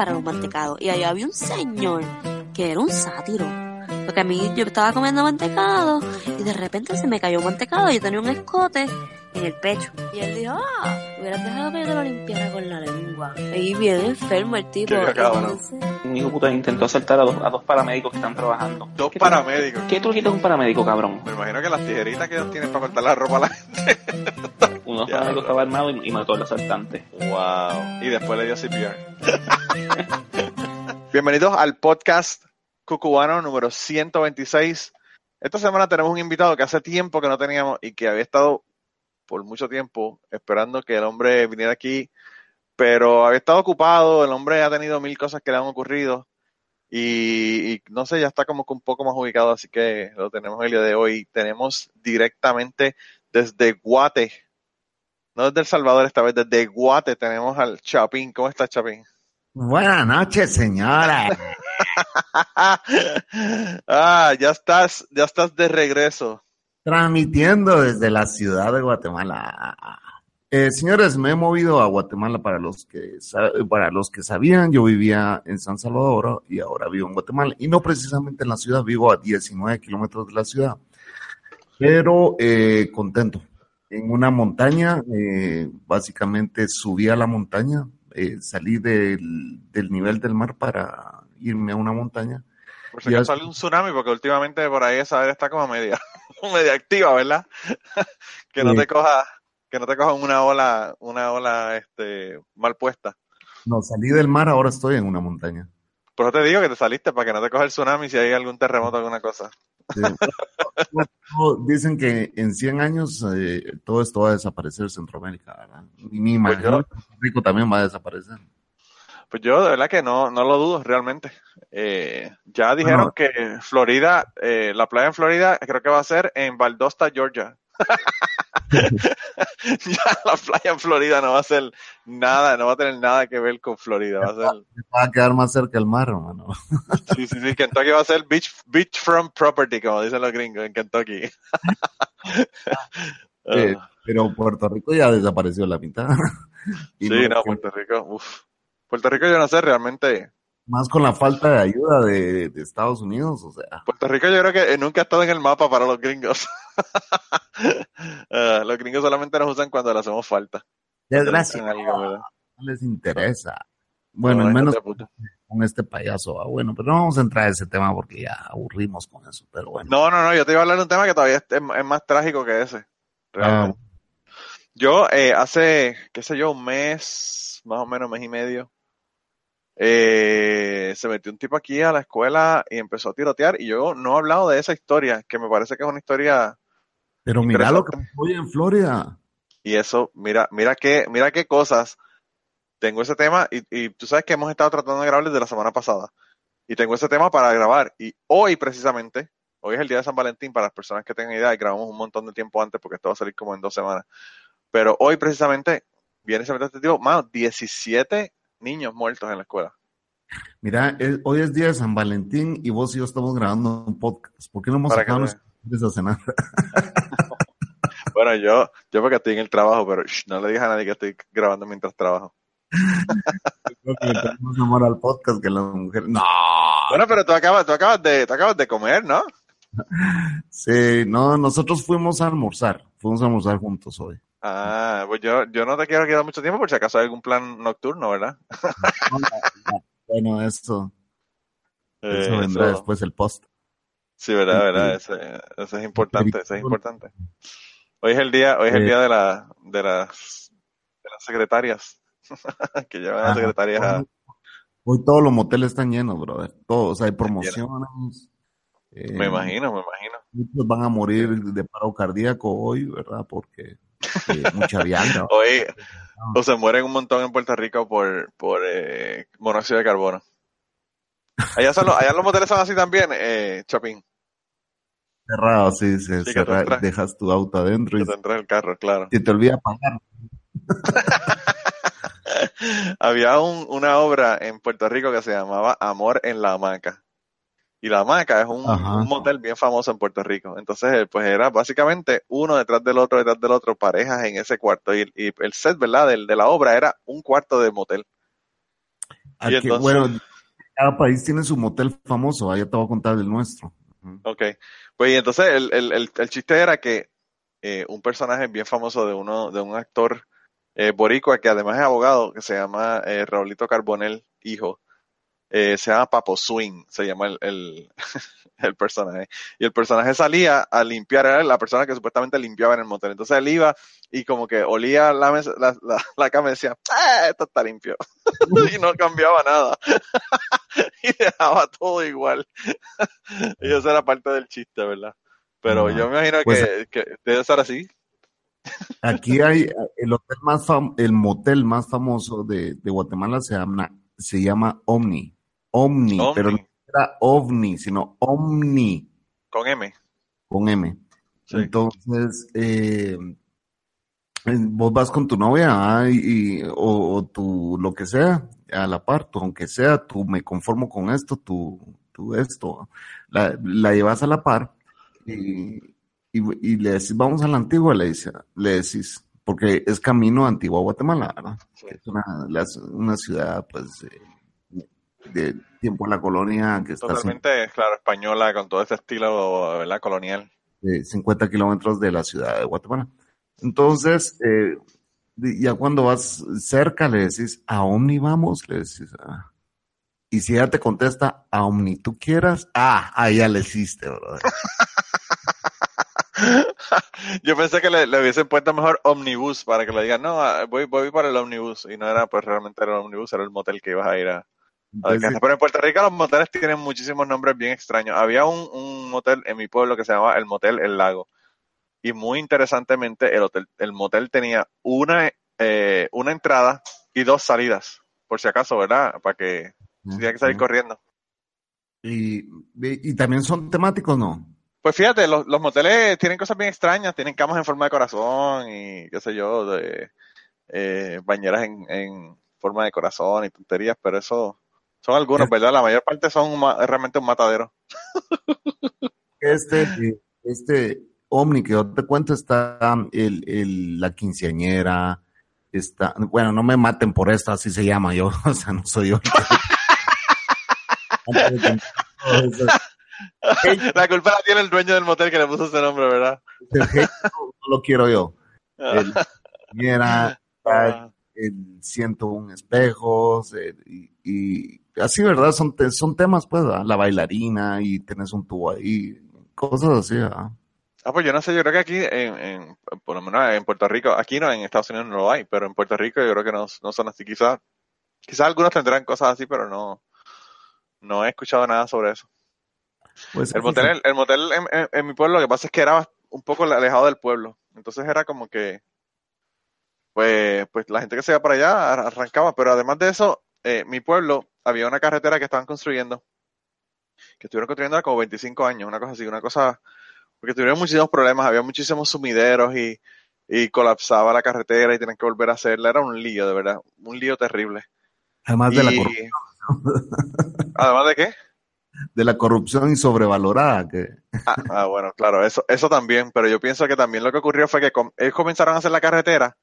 para los mantecados y allá había un señor que era un sátiro. Porque a mí yo estaba comiendo mantecado y de repente se me cayó un mantecado y yo tenía un escote en el pecho. Y él dijo, ah, hubieras dejado que yo te lo limpiara con la lengua. Y bien enfermo el tipo. Qué Un hijo de puta intentó asaltar a dos, a dos paramédicos que están trabajando. Dos ¿Qué tú- paramédicos. ¿Qué tú quitas un paramédico, cabrón? Me imagino que las tijeritas que ellos tienen para cortar la ropa a la gente. Uno de los estaba armado y, y mató al asaltante. Wow. Y después le dio CPR. Bienvenidos al podcast cucubano número 126. Esta semana tenemos un invitado que hace tiempo que no teníamos y que había estado por mucho tiempo esperando que el hombre viniera aquí, pero había estado ocupado, el hombre ha tenido mil cosas que le han ocurrido y, y no sé, ya está como que un poco más ubicado, así que lo tenemos el día de hoy. Tenemos directamente desde Guate, no desde El Salvador esta vez, desde Guate tenemos al Chapín. ¿Cómo estás, Chapín? Buenas noches, señora. ah, ya estás, ya estás de regreso. Transmitiendo desde la ciudad de Guatemala. Eh, señores, me he movido a Guatemala para los que para los que sabían, yo vivía en San Salvador y ahora vivo en Guatemala y no precisamente en la ciudad, vivo a 19 kilómetros de la ciudad, pero eh, contento. En una montaña, eh, básicamente subí a la montaña, eh, salí del, del nivel del mar para irme a una montaña. Por si acaso sale un tsunami, porque últimamente por ahí esa área está como media, media activa, ¿verdad? que no te coja, que no te coja una ola, una ola este mal puesta. No, salí del mar, ahora estoy en una montaña. Por eso te digo que te saliste para que no te coja el tsunami si hay algún terremoto o alguna cosa. Dicen que en 100 años eh, todo esto va a desaparecer en Centroamérica, ¿verdad? Y me Pues imagino yo- Puerto Rico también va a desaparecer. Pues yo de verdad que no, no lo dudo realmente. Eh, ya dijeron Bueno. que Florida, eh, la playa en Florida creo que va a ser en Valdosta, Georgia. ya la playa en Florida no va a ser nada, no va a tener nada que ver con Florida. Va a ser, Va a quedar más cerca el mar, hermano. sí, sí, sí, Kentucky va a ser beach, beachfront property, como dicen los gringos en Kentucky. Ah, pero Puerto Rico ya desapareció la mitad. Y sí, no, Puerto Rico. Puerto Rico yo no sé realmente. Más con la falta de ayuda de, de Estados Unidos, o sea. Puerto Rico yo creo que nunca ha estado en el mapa para los gringos. Ah, los gringos solamente nos usan cuando le hacemos falta. Desgracia, no les interesa. Bueno, No, al menos con este payaso. ah, bueno, pero no vamos a entrar a ese tema porque ya aburrimos con eso. Pero bueno. No, no, no, yo te iba a hablar de un tema que todavía es, más trágico que ese. Ah, realmente. Yo eh, hace, qué sé yo, un mes, más o menos, mes y medio, eh, se metió un tipo aquí a la escuela y empezó a tirotear y yo no he hablado de esa historia, que me parece que es una historia pero mira lo que hoy en Florida. y eso, mira, mira qué, mira qué cosas. Tengo ese tema y, y tú sabes que hemos estado tratando de grabar desde la semana pasada y tengo ese tema para grabar y hoy precisamente, hoy es el día de San Valentín para las personas que tengan idea y grabamos un montón de tiempo antes porque esto va a salir como en dos semanas. Pero hoy precisamente viene ese este tipo, más 17 niños muertos en la escuela. Mira, es- hoy es día de San Valentín y vos y yo estamos grabando un podcast. ¿Por qué no hemos sacado vean. nuestras cenar? Bueno, yo, yo porque estoy en el trabajo, pero shh, no le digas a nadie que estoy grabando mientras trabajo. Creo que tenemos amor al podcast que las mujeres. No. Bueno, pero tú acabas, tú acabas de, tú acabas de comer, ¿no? Sí, no, nosotros fuimos a almorzar. Fuimos a almorzar juntos hoy. Ah, pues yo, yo no te quiero quedar mucho tiempo por si acaso hay algún plan nocturno, ¿verdad? Bueno, eso, eso Eh, vendrá eso- después el post. Sí, verdad, verdad, sí. ese, ese es importante, es importante. Hoy es el día, hoy es el Eh. día de la, de las, de las secretarias, que llevan a las Ajá. secretarias a, Hoy todos los moteles están llenos, brother. Todos, hay promociones. eh, me imagino, me imagino. Muchos van a morir de paro cardíaco hoy, ¿verdad? Porque mucha vianda. Hoy, o se mueren un montón en Puerto Rico por, por eh, monóxido de carbono. Allá, son los, allá los moteles son así también, eh, Chapín, Cerrado, sí, sí, que te cerra- entras. dejas tu auto adentro que y te entras el carro, claro. se te olvida pagar. Había un- una obra en Puerto Rico que se llamaba Amor en la Hamaca. Y la Hamaca es un, motel bien famoso en Puerto Rico. Entonces, eh, pues era básicamente uno detrás del otro, detrás del otro, parejas en ese cuarto. Y, y el set, ¿verdad? Del, de la obra era un cuarto de motel. Entonces- bueno, cada país tiene su motel famoso. Ahí te voy a contar del nuestro. Ok. Pues y entonces el, el, el, el chiste era que eh, un personaje bien famoso de uno, de un actor eh, boricua que además es abogado, que se llama eh, Raulito Carbonell, hijo, eh, se llama Papo Swing, se llama el, el, el personaje. Y el personaje salía a limpiar, era la persona que supuestamente limpiaba en el motel. Entonces él iba y como que olía la, mesa- la, la, la cama y decía, "Ah, esto está limpio. y no cambiaba nada. y dejaba todo igual. y eso era parte del chiste, ¿verdad? Pero Ah, yo me imagino pues- que, que debe ser así. Aquí hay el hotel más fam- el motel más famoso de, de Guatemala se llama, se llama Omni. Omni, Omni. pero no era OVNI, sino Omni Con M. con M. Sí. Entonces, eh, vos vas con tu novia ah, y, y- o, o tu lo que sea, a la par, tú, aunque sea, tú me conformo con esto, tú, tú esto, la, la llevas a la par y, y, y le decís, vamos a la antigua, le, dice, le decís, porque es camino a Antigua Guatemala, ¿verdad? Sí. Es una, la- una ciudad, pues, eh, de tiempo en la colonia que está Totalmente, claro, española, con todo ese estilo, ¿verdad? Colonial. de 50 kilómetros de la ciudad de Guatemala. Entonces, eh, ya cuando vas cerca le decís, a Omni vamos, le decís. ah. Y si ella te contesta, a Omni tú quieras, ah, ahí ya le hiciste, brother. Yo pensé que le, le hubiesen puesto mejor omnibus para que le digan, no, ah, voy, voy para el omnibus. Y no era, pues realmente era el omnibus, era el motel que ibas a ir a Entonces. Pero en Puerto Rico los moteles tienen muchísimos nombres bien extraños. Había un, un motel en mi pueblo que se llamaba el Motel El Lago. Y muy interesantemente, el, hotel, el motel tenía una, eh, una entrada y dos salidas. Por si acaso, ¿verdad? Para que tenía que salir corriendo. y, y también son temáticos, ¿no? Pues fíjate, los, los moteles tienen cosas bien extrañas, tienen camas en forma de corazón y qué sé yo, de eh, bañeras en, en forma de corazón y tonterías, pero eso son algunos, Es- ¿verdad? La mayor parte son realmente un matadero. Este, este Omni que yo te cuento está el, el, la quinceañera, está, bueno, no me maten por esto, así se llama yo, o sea, no soy yo. La culpa la tiene el dueño del motel que le puso ese nombre, ¿verdad? El no, lo quiero yo. El quinceañera, Ah, el 101 espejos, eh, y, y así, ¿verdad? Son, te- son temas, pues, ¿verdad? la bailarina y tienes un tubo ahí, cosas así, ¿verdad? Ah, pues yo no sé, yo creo que aquí, en, en- por lo menos en Puerto Rico, aquí no, en Estados Unidos no lo hay, pero en Puerto Rico yo creo que no, no son así. Quizás, quizás algunos tendrán cosas así, pero no, no he escuchado nada sobre eso. Pues, El motel, el, el motel en, en- en mi pueblo, lo que pasa es que era un poco alejado del pueblo. Entonces era como que, pues, pues la gente que se iba para allá ar- arrancaba. Pero además de eso, eh, mi pueblo había una carretera que estaban construyendo, que estuvieron construyendo hace como 25 años, una cosa así, una cosa, porque tuvieron muchísimos problemas, había muchísimos sumideros y, y colapsaba la carretera y tenían que volver a hacerla. Era un lío, de verdad, un lío terrible. además de la, corrupción, además de qué? de la corrupción y sobrevalorada, que Ah, ah, bueno, claro, eso, eso también, pero yo pienso que también lo que ocurrió fue que com- ellos comenzaron a hacer la carretera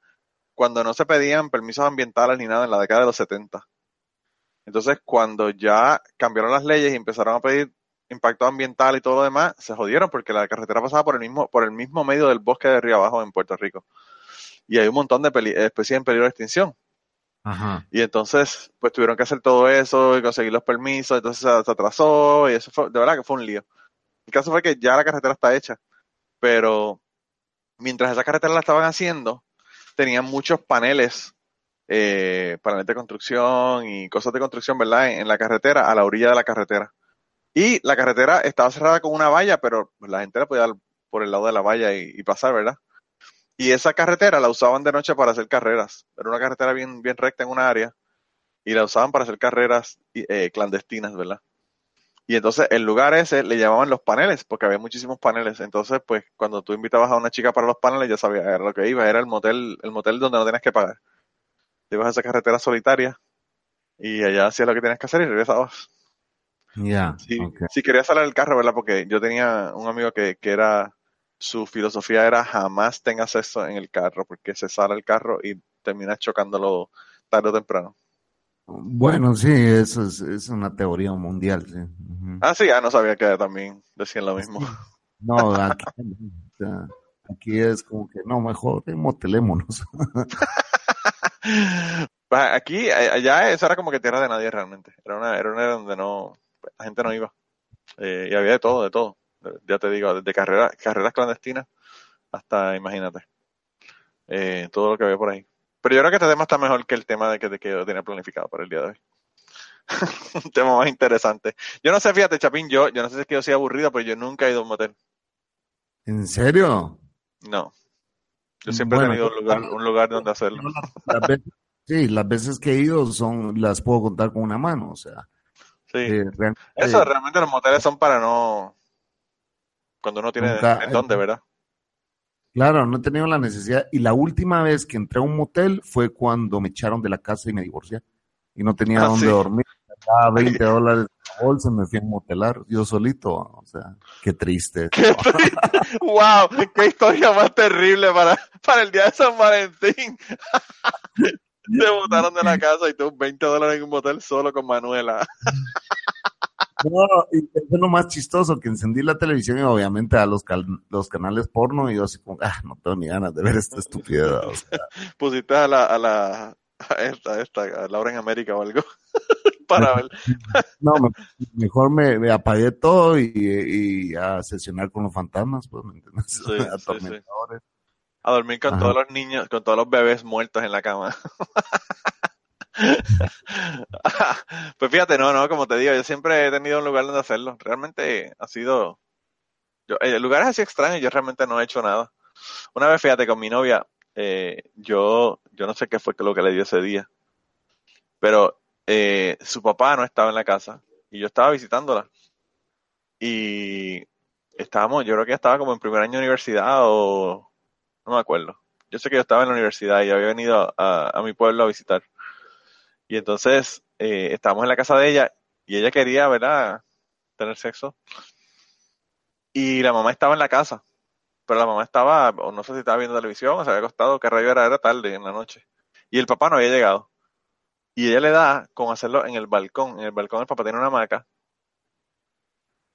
cuando no se pedían permisos ambientales ni nada en la década de los 70. Entonces, cuando ya cambiaron las leyes y empezaron a pedir impacto ambiental y todo lo demás, se jodieron porque la carretera pasaba por el mismo, por el mismo medio del bosque de Río Abajo en Puerto Rico. Y hay un montón de especies en peligro de extinción. Ajá. Y entonces, pues tuvieron que hacer todo eso y conseguir los permisos, entonces se, se atrasó y eso fue, de verdad que fue un lío. El caso fue que ya la carretera está hecha, pero mientras esa carretera la estaban haciendo, tenían muchos paneles, eh, paneles de construcción y cosas de construcción, ¿verdad? En, la carretera, a la orilla de la carretera. Y la carretera estaba cerrada con una valla, pero pues, la gente la podía dar por el lado de la valla y, pasar, ¿verdad? Y esa carretera la usaban de noche para hacer carreras. Era una carretera bien, bien recta en un área y la usaban para hacer carreras eh, clandestinas, ¿verdad? Y entonces el lugar ese le llamaban los paneles, porque había muchísimos paneles. Entonces, pues, cuando tú invitabas a una chica para los paneles, ya sabías, era lo que iba, era el motel, el motel donde no tenías que pagar. Te ibas a esa carretera solitaria y allá hacías lo que tenías que hacer y regresabas. Ya, Sí, ok. sí quería salir del carro, ¿verdad? Porque yo tenía un amigo que, que era, su filosofía era jamás tengas sexo en el carro, porque se sale el carro y terminas chocándolo tarde o temprano. Bueno, sí, eso es, es una teoría mundial, sí. Ah, sí, ah, no sabía que también decían lo mismo. No, aquí, es como que, no, mejor motelémonos. Pues aquí, allá, eso era como que tierra de nadie realmente. Era una, era una donde no, la gente no iba. Eh, y había de todo, de todo. Ya te digo, desde carreras, carreras clandestinas hasta, imagínate, eh, todo lo que había por ahí. Pero yo creo que este tema está mejor que el tema de que, de que yo tenía planificado para el día de hoy. Un tema más interesante. Yo no sé, fíjate, Chapín, yo, yo no sé si es que yo soy aburrido, pero yo nunca he ido a un motel. ¿En serio? No. Yo siempre Bueno, he tenido un lugar, un lugar donde hacerlo. Las veces- sí, las veces que he ido son, las puedo contar con una mano, o sea, Sí. eh, realmente- Eso, realmente los moteles son para no. Cuando uno tiene Nunca- en dónde, ¿verdad? Claro, no he tenido la necesidad. Y la última vez que entré a un motel fue cuando me echaron de la casa y me divorcié. Y no tenía Ah, dónde sí. dormir. Daba 20 dólares la bolsa me fui a motelar yo solito. O sea, qué triste. ¡Wow! ¡Qué historia más terrible para, para el día de San Valentín! Te botaron de la casa y tú 20 dólares en un motel solo con Manuela. No, y eso es lo más chistoso, que encendí la televisión y obviamente a los, cal- los canales porno y yo así como, ah, no tengo ni ganas de ver esta estupidez. o sea. Pusiste a la, a la, a esta, a esta, a Laura en América o algo. para ver. no, me- mejor me, me apagué todo y, y a sesionar con los fantasmas, pues, ¿me entiendes? Sí, sí, sí. Atormentadores. A dormir con Ajá. todos los niños, con todos los bebés muertos en la cama. pues fíjate, no, no, como te digo, yo siempre he tenido un lugar donde hacerlo. Realmente ha sido. Yo, eh, lugares así extraños, yo realmente no he hecho nada. Una vez, fíjate, con mi novia, eh, yo, yo no sé qué fue lo que le dio ese día, pero eh, su papá no estaba en la casa y yo estaba visitándola. Y estábamos, yo creo que estaba como en primer año de universidad o no me acuerdo. Yo sé que yo estaba en la universidad y había venido a, mi pueblo a visitar. Y entonces eh, estábamos en la casa de ella y ella quería, ¿verdad?, tener sexo. Y la mamá estaba en la casa. Pero la mamá estaba, o no sé si estaba viendo televisión o se había acostado, que rayo era, era tarde en la noche. Y el papá no había llegado. Y ella le da con hacerlo en el balcón. En el balcón el papá tiene una hamaca.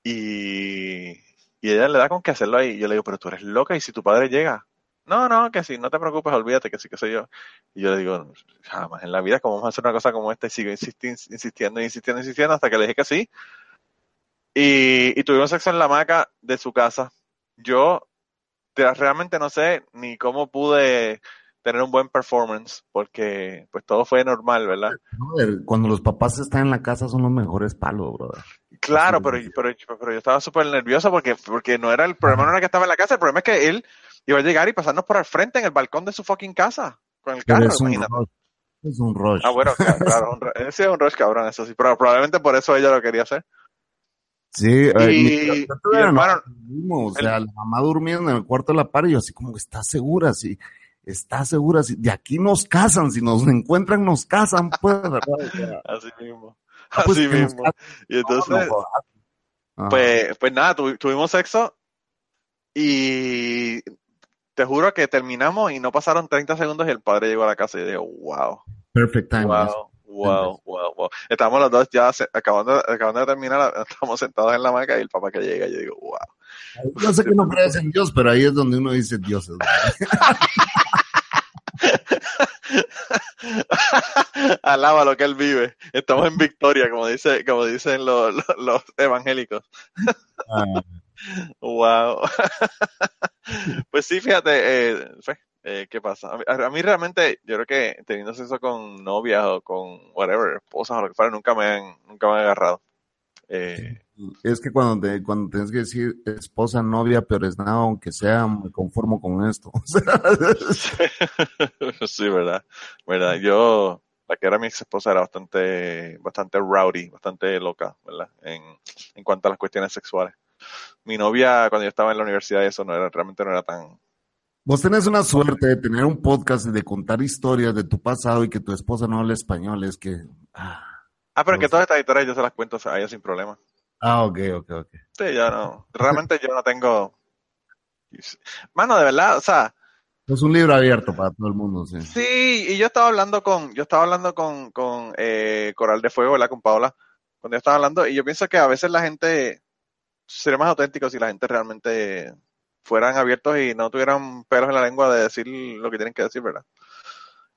Y, y ella le da con que hacerlo ahí. Y yo le digo, pero tú eres loca y si tu padre llega. No, no, que sí, no te preocupes, olvídate, que sí, que soy yo. Y yo le digo, jamás en la vida, ¿cómo vamos a hacer una cosa como esta? Y sigo insisti- insistiendo, insistiendo, insistiendo, hasta que le dije que sí. Y, tuvimos sexo en la hamaca de su casa. Yo realmente no sé ni cómo pude tener un buen performance, porque pues todo fue normal, ¿verdad? Cuando los papás están en la casa son los mejores palos, brother. Claro, pero, pero, pero yo estaba súper nervioso porque, porque no era el problema, no era que estaba en la casa, el problema es que él iba a llegar y pasarnos por al frente en el balcón de su fucking casa, con el carro, imagínate. Es un rush. Ah, bueno, claro, claro, un ese es un rush cabrón, eso sí, pero probablemente por eso ella lo quería hacer. Sí, eh, Y- o sea, la mamá durmiendo en el cuarto de la par y yo así como que está segura, sí, está segura, sí, de aquí nos casan, si nos encuentran nos casan, pues, Así mismo, ah, pues, así mismo. Y entonces, no, Ajá. pues, pues nada, tu- tuvimos sexo y te juro que terminamos y no pasaron 30 segundos y el padre llegó a la casa y yo digo, wow. Perfect time. Wow, wow, wow, wow. Estamos los dos ya se- acabando, acabando de terminar, estamos sentados en la hamaca y el papá que llega, yo digo, wow. Yo sé que no crees en Dios, pero ahí es donde uno dice Dios. Alaba lo que él vive. Estamos en victoria, como dice, como dicen los, los, los evangélicos. Ah, Wow. pues sí, fíjate, eh, eh, ¿qué pasa? A mí, a mí realmente, yo creo que teniendo sexo con novias o con whatever, esposas o lo que fuera, nunca me han, nunca me han agarrado. Eh, Es que cuando, te, cuando tienes que decir esposa, novia, pero es nada, aunque sea, me conformo con esto. Sí, verdad, verdad. Yo, la que era mi ex esposa era bastante, bastante rowdy, bastante loca, ¿verdad? En, en cuanto a las cuestiones sexuales. Mi novia, cuando yo estaba en la universidad, eso no era, realmente no era tan, Vos tenés una suerte de tener un podcast y de contar historias de tu pasado y que tu esposa no hable español, es que... Ah, Ah, pero que Pues- todas estas historias yo se las cuento a ella sin problema. ah ok, ok, ok. Sí, yo no. Realmente yo no tengo. Mano, de verdad, o sea, Es un libro abierto para todo el mundo, sí. Sí, y yo estaba hablando con, yo estaba hablando con, con eh, Coral de Fuego, ¿verdad? Con Paola, cuando yo estaba hablando, y yo pienso que a veces la gente sería más auténtico si la gente realmente fueran abiertos y no tuvieran pelos en la lengua de decir lo que tienen que decir, ¿verdad?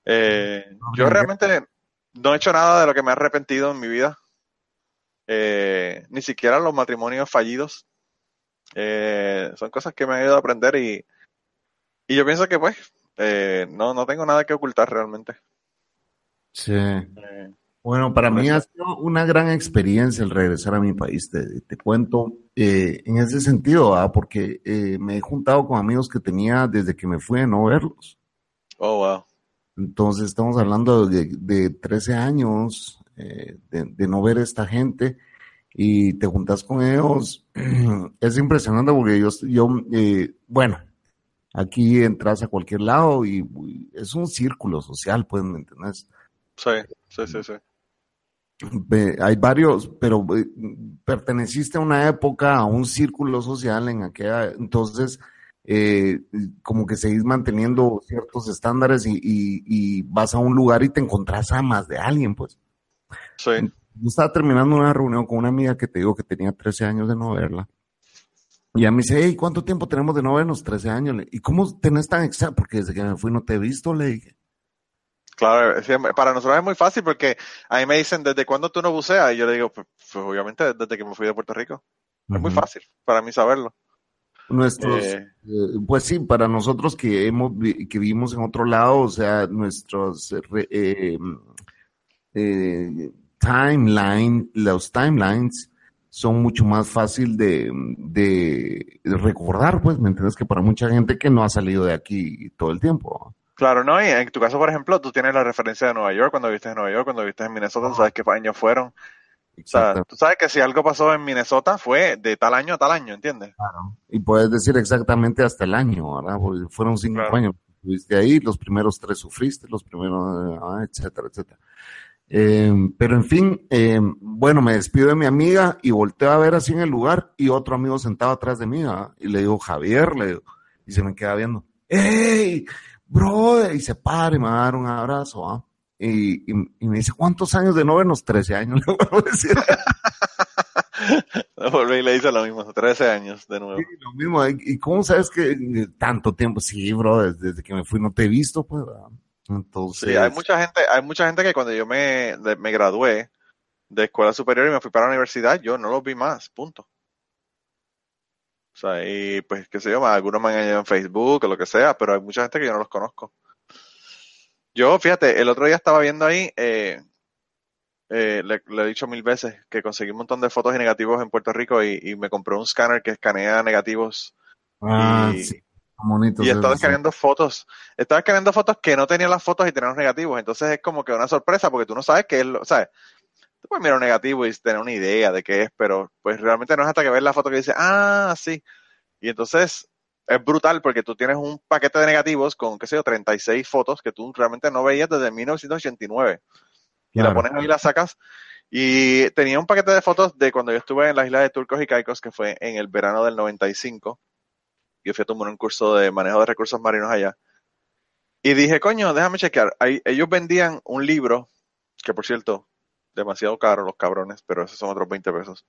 Eh, yo realmente no he hecho nada de lo que me he arrepentido en mi vida. Eh, ni siquiera los matrimonios fallidos. Eh, son cosas que me han ido a aprender y, y yo pienso que pues eh, no, no tengo nada que ocultar realmente. Sí. Bueno, para mí ha sido una gran experiencia el regresar a mi país. Te, te cuento eh, en ese sentido, ¿ah? porque eh, me he juntado con amigos que tenía desde que me fui a no verlos. oh, wow. Entonces estamos hablando de, de 13 años eh, de, de no ver a esta gente y te juntas con ellos. Es impresionante porque yo, yo eh, bueno, aquí entras a cualquier lado y, es un círculo social, pues, ¿me entiendes? Sí, sí, sí, sí. Hay varios, pero eh, perteneciste a una época, a un círculo social en aquella, entonces, eh, como que seguís manteniendo ciertos estándares y, y, y vas a un lugar y te encontrás a más de alguien, pues. Sí. Yo estaba terminando una reunión con una amiga que te digo que tenía 13 años de no verla. Y ella me dice, hey, ¿cuánto tiempo tenemos de no vernos? 13 años. ¿Y cómo tenés tan exacto? Porque desde que me fui no te he visto, le dije. Claro, para nosotros es muy fácil porque a mí me dicen, ¿desde cuándo tú no buceas? Y yo le digo, pues, pues, obviamente desde que me fui de Puerto Rico. Es muy fácil para mí saberlo. Nuestros, Eh, eh, pues sí, para nosotros que hemos que vivimos en otro lado, o sea, nuestros eh, eh, eh, timeline, los timelines son mucho más fácil de, de recordar, pues, ¿me entiendes? Que para mucha gente que no ha salido de aquí todo el tiempo. Claro, ¿no? Y en tu caso, por ejemplo, tú tienes la referencia de Nueva York, cuando viste en Nueva York, cuando viste en Minnesota, tú sabes qué años fueron. O sea, tú sabes que si algo pasó en Minnesota fue de tal año a tal año, ¿entiendes? Y puedes decir exactamente hasta el año, ¿verdad? Porque fueron cinco Claro. años estuviste ahí, los primeros tres sufriste, los primeros, ah, etcétera, etcétera. Eh, pero en fin, eh, bueno, me despido de mi amiga y volteo a ver así en el lugar y otro amigo sentado atrás de mí, ¿verdad? Y le digo, Javier, le digo, y se me queda viendo, ¡Ey, brother! Y se para y me va a dar un abrazo, ¿ah? Y, y, y me dice, ¿cuántos años de no vernos? 13 años, le vuelvo a decir. Volví y le hice lo mismo, 13 años de nuevo. Sí, lo mismo. ¿Y y cómo sabes que eh, tanto tiempo? Sí, bro, desde, que me fui no te he visto, pues. Entonces, Sí, hay mucha gente, hay mucha gente que cuando yo me, me gradué de escuela superior y me fui para la universidad, yo no los vi más, punto. O sea, y pues, qué sé yo, algunos me han añadido en Facebook o lo que sea, pero hay mucha gente que yo no los conozco. Yo, fíjate, el otro día estaba viendo ahí, eh, eh, le, le he dicho mil veces que conseguí un montón de fotos y negativos en Puerto Rico y, y me compré un escáner que escanea negativos ah, y- sí, bonitos y estaba escaneando fotos. Estaba escaneando fotos que no tenían las fotos y tenían los negativos. Entonces es como que una sorpresa porque tú no sabes qué es lo, ¿sabes? Tú puedes mirar un negativo y tener una idea de qué es, pero pues realmente no es hasta que ves la foto que dice, ah, sí. Y entonces es brutal porque tú tienes un paquete de negativos con, qué sé yo, 36 fotos que tú realmente no veías desde 1989. Y la Claro. pones ahí y la sacas. Y tenía un paquete de fotos de cuando yo estuve en las islas de Turcos y Caicos, que fue en el verano del 95. Yo fui a tomar un curso de manejo de recursos marinos allá. Y dije, coño, déjame chequear. Ahí, ellos vendían un libro, que por cierto, demasiado caro los cabrones, pero esos son otros 20 pesos.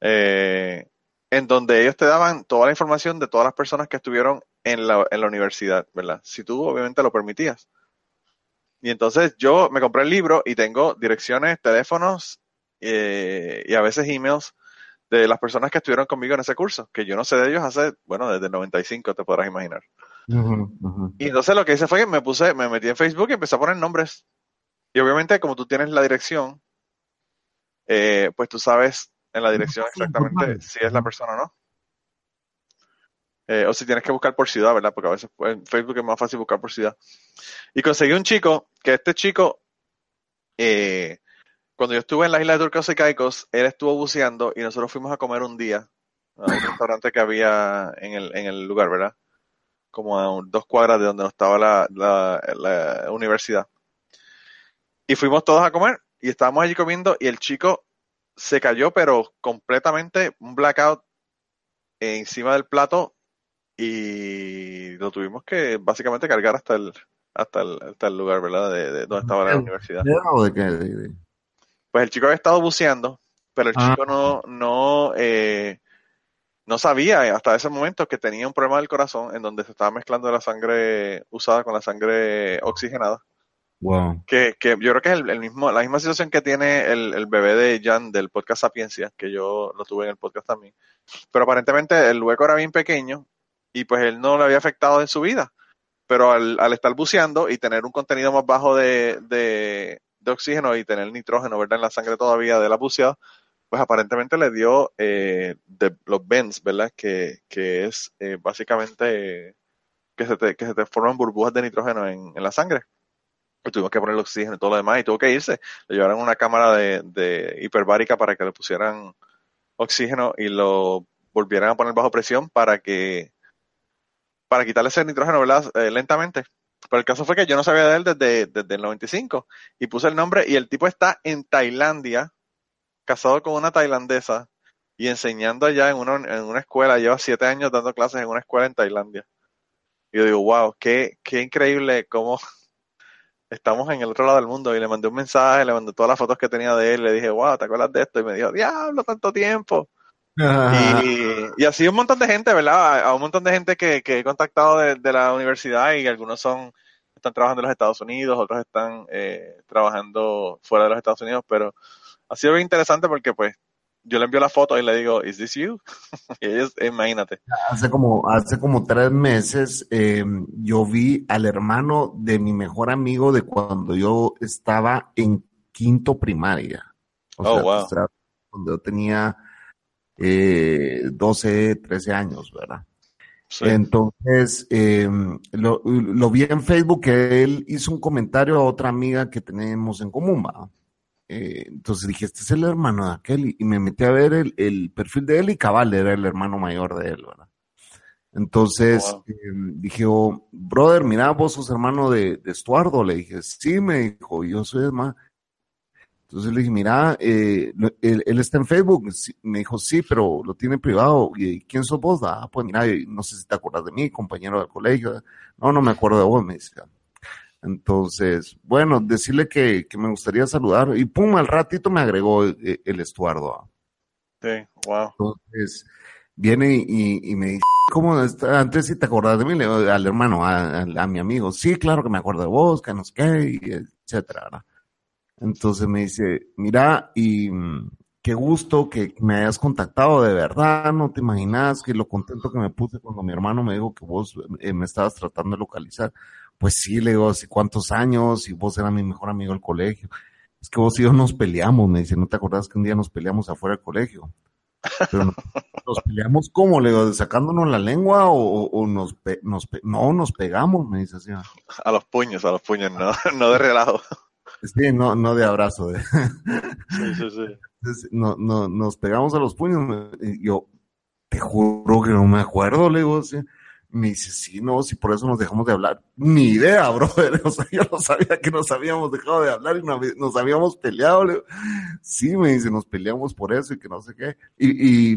Eh, en donde ellos te daban toda la información de todas las personas que estuvieron en la, en la universidad, ¿verdad? Si tú obviamente lo permitías. Y entonces yo me compré el libro y tengo direcciones, teléfonos eh, y a veces emails de las personas que estuvieron conmigo en ese curso, que yo no sé de ellos hace, bueno, desde el 95 te podrás imaginar. Y entonces lo que hice fue que me puse, me metí en Facebook y empecé a poner nombres. Y obviamente como tú tienes la dirección, eh, pues tú sabes en la dirección exactamente si es la persona o no. Eh, o si tienes que buscar por ciudad, ¿verdad? Porque a veces en Facebook es más fácil buscar por ciudad. Y conseguí un chico, que este chico, eh, cuando yo estuve en la isla de Turcos y Caicos, él estuvo buceando y nosotros fuimos a comer un día a un restaurante que había en el, en el lugar, ¿verdad? Como a dos cuadras de donde estaba la, la, la universidad. Y fuimos todos a comer y estábamos allí comiendo y el chico se cayó, pero completamente un blackout encima del plato y lo tuvimos que básicamente cargar hasta el hasta el, hasta el lugar, ¿verdad? De, de donde estaba la universidad. Pues el chico había estado buceando, pero el Ah. chico no, no, eh, no sabía hasta ese momento que tenía un problema del corazón en donde se estaba mezclando la sangre usada con la sangre oxigenada. Que, que yo creo que es el, el mismo, la misma situación que tiene el, el bebé de Jan del podcast Sapiencia, que yo lo tuve en el podcast también. Pero aparentemente el hueco era bien pequeño y pues él no le había afectado en su vida. Pero al, al estar buceando y tener un contenido más bajo de, de, de oxígeno y tener nitrógeno, ¿verdad? En la sangre todavía de la buceada, pues aparentemente le dio eh, de los bends, ¿verdad? Que, que es eh, básicamente que se, te, que se te forman burbujas de nitrógeno en, en la sangre. Y tuvimos que ponerle oxígeno y todo lo demás, y tuvo que irse. Le llevaron una cámara de, de hiperbárica para que le pusieran oxígeno y lo volvieran a poner bajo presión para que para quitarle ese nitrógeno. Eh, lentamente. Pero el caso fue que yo no sabía de él desde, desde el 95 y puse el nombre y el tipo está en Tailandia, casado con una tailandesa y enseñando allá en una, en una escuela. Lleva siete años dando clases en una escuela en Tailandia. Y yo digo, wow, qué, qué increíble cómo estamos en el otro lado del mundo. Y le mandé un mensaje, le mandé todas las fotos que tenía de él. Le dije, wow, ¿te acuerdas de esto? Y me dijo, diablo, tanto tiempo. Y, y así un montón de gente, ¿verdad? A, a un montón de gente que, que he contactado de, de la universidad y algunos son están trabajando en los Estados Unidos, otros están eh, trabajando fuera de los Estados Unidos, pero ha sido bien interesante porque pues yo le envío la foto y le digo, ¿is this you? y ellos, imagínate. Hace como, hace como tres meses eh, yo vi al hermano de mi mejor amigo de cuando yo estaba en quinto primaria. O Oh, sea, wow. sea, cuando yo tenía eh, 12, 13 años, ¿verdad? Sí. Entonces, eh, lo, lo vi en Facebook que él hizo un comentario a otra amiga que tenemos en común, ¿va? Eh, entonces dije, este es el hermano de aquel, y, me metí a ver el, el perfil de él y cabal era el hermano mayor de él, ¿verdad? Entonces Wow. eh, dije, oh, brother, mira, vos sos hermano de, de Estuardo, le dije, sí, me dijo, yo soy hermano. Entonces le dije, mira, eh, él, él está en Facebook. Sí, Me dijo, sí, pero lo tiene privado. ¿Y quién sos vos? Ah, pues mira, no sé si te acuerdas de mí, compañero del colegio. No, no me acuerdo de vos, me dice. Entonces, bueno, decirle que, que me gustaría saludar. Y pum, al ratito me agregó el, el Estuardo. Sí, wow. Entonces, viene y, me dice, ¿cómo está? Antes sí te acordás de mí, le digo, al hermano, a, a- a mi amigo. Sí, claro que me acuerdo de vos, que no sé qué, y etcétera. ¿verdad? Entonces me dice, mira, y qué gusto que me hayas contactado, de verdad, no te imaginas que lo contento que me puse cuando mi hermano me dijo que vos eh, me estabas tratando de localizar. Pues sí, le digo, ¿hace cuántos años? Y vos eras mi mejor amigo del colegio. Es que vos y yo nos peleamos, me dice, ¿no te acordás que un día nos peleamos afuera del colegio? Pero no- nos peleamos como, le digo, sacándonos la lengua o, o- nos, pe- nos pe- no, nos pegamos, me dice así. A los puños, a los puños, no, no de relajo. Sí, no, no de abrazo, de, Sí, sí, sí. Entonces, no, no, nos pegamos a los puños. me- y yo, te juro que no me acuerdo, le digo. así. Me dice, sí, no, si por eso nos dejamos de hablar. Ni idea, brother. O sea, yo no sabía que nos habíamos dejado de hablar y nos habíamos peleado. Sí, me dice, nos peleamos por eso y que no sé qué. Y, y,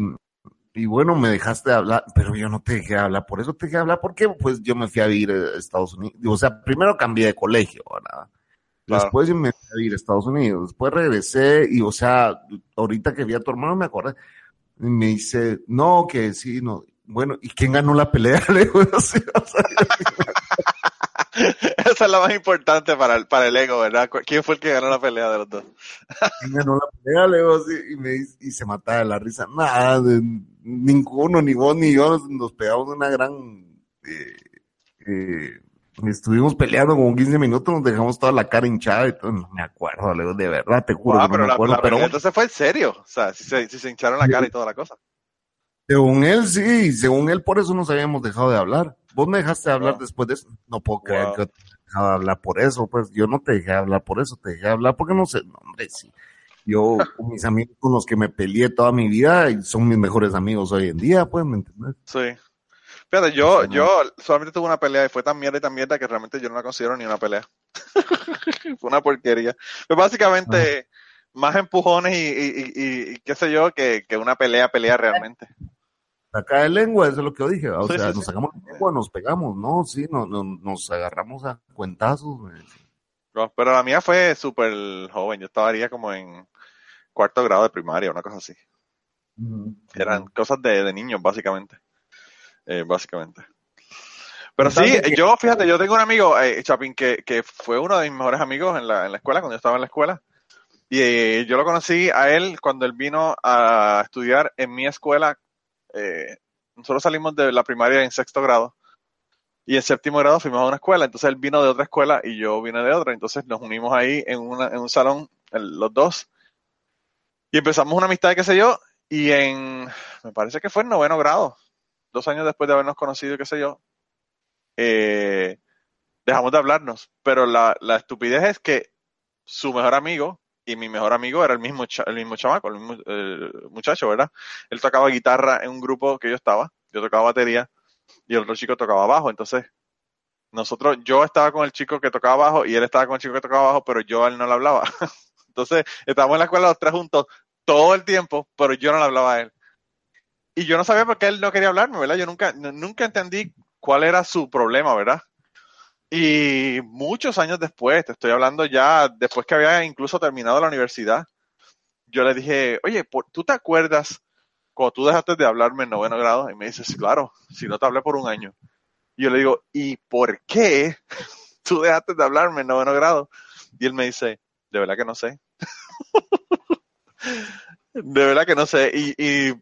y bueno, me dejaste de hablar, pero yo no te dejé de hablar. Por eso te dejé de hablar, porque pues yo me fui a vivir a Estados Unidos. O sea, primero cambié de colegio, ¿verdad? Después me fui a vivir a Estados Unidos. Después regresé y, o sea, ahorita que vi a tu hermano me acordé. Y me dice, no, que sí, no. Bueno, ¿y quién ganó la pelea? Le digo, sí, o sea, Esa es la más importante para el, para el ego, ¿verdad? ¿Quién fue el que ganó la pelea de los dos? ¿quién ganó la pelea? Le digo, sí, y, me, y se mataba de la risa. Nada, de- ninguno, ni vos ni yo nos, pegamos una gran... eh, eh, estuvimos peleando como 15 minutos, nos dejamos toda la cara hinchada y todo. No me acuerdo, le digo, de verdad, te juro Ah, que no pero me acuerdo. la pero entonces fue en serio. O sea, si se, si se hincharon la cara y toda la cosa. Según él, sí, según él, por eso nos habíamos dejado de hablar. Vos me dejaste de hablar Wow. después de eso. No puedo creer Wow. que te he dejado de hablar por eso, pues yo no te dejé de hablar por eso, te dejé de hablar porque no sé, no, hombre, sí. Yo, con mis amigos con los que me peleé toda mi vida, y son mis mejores amigos hoy en día, pues, ¿me entiendes? Sí. Fíjate, yo, yo solamente tuve una pelea y fue tan mierda y tan mierda que realmente yo no la considero ni una pelea. fue una porquería. Pues básicamente, más empujones y, y, y, y- y qué sé yo que, que una pelea, pelea realmente. Saca de lengua, eso es lo que yo dije. O sea, sí, nos sacamos de lengua, nos pegamos, ¿no? Sí, no, no- nos agarramos a cuentazos. No, pero la mía fue súper joven. Yo estaría como en cuarto grado de primaria, una cosa así. Eran cosas de, de niños, básicamente. Eh, básicamente. Pero sí, yo, fíjate, yo tengo un amigo, eh, Chapín, que, que fue uno de mis mejores amigos en la, en la escuela, cuando yo estaba en la escuela. Y eh, yo lo conocí a él cuando él vino a estudiar en mi escuela. Eh, nosotros salimos de la primaria en sexto grado. Y en séptimo grado fuimos a una escuela. Entonces él vino de otra escuela y yo vine de otra. Entonces nos unimos ahí en, una, en un salón, los dos. Y empezamos una amistad, qué sé yo. Y en, me parece que fue en noveno grado, dos años después de habernos conocido, qué sé yo, eh, dejamos de hablarnos. Pero la, la estupidez es que su mejor amigo y mi mejor amigo era el mismo, el mismo chamaco, el mismo eh, muchacho, ¿verdad? Él tocaba guitarra en un grupo que yo estaba, yo tocaba batería y el otro chico tocaba bajo. Entonces, nosotros, yo estaba con el chico que tocaba bajo y él estaba con el chico que tocaba bajo, pero yo a él no le hablaba. Entonces, estábamos en la escuela los tres juntos todo el tiempo, pero yo no le hablaba a él. Y yo no sabía por qué él no quería hablarme, ¿verdad? Yo nunca, nunca entendí cuál era su problema, ¿verdad? Y muchos años después, te estoy hablando ya después que había incluso terminado la universidad, yo le dije, oye, ¿tú te acuerdas cuando tú dejaste de hablarme en noveno grado? Y me dice, claro, si no te hablé por un año. Y yo le digo, ¿y por qué tú dejaste de hablarme en noveno grado? Y él me dice, de verdad que no sé. de verdad que no sé. Y, y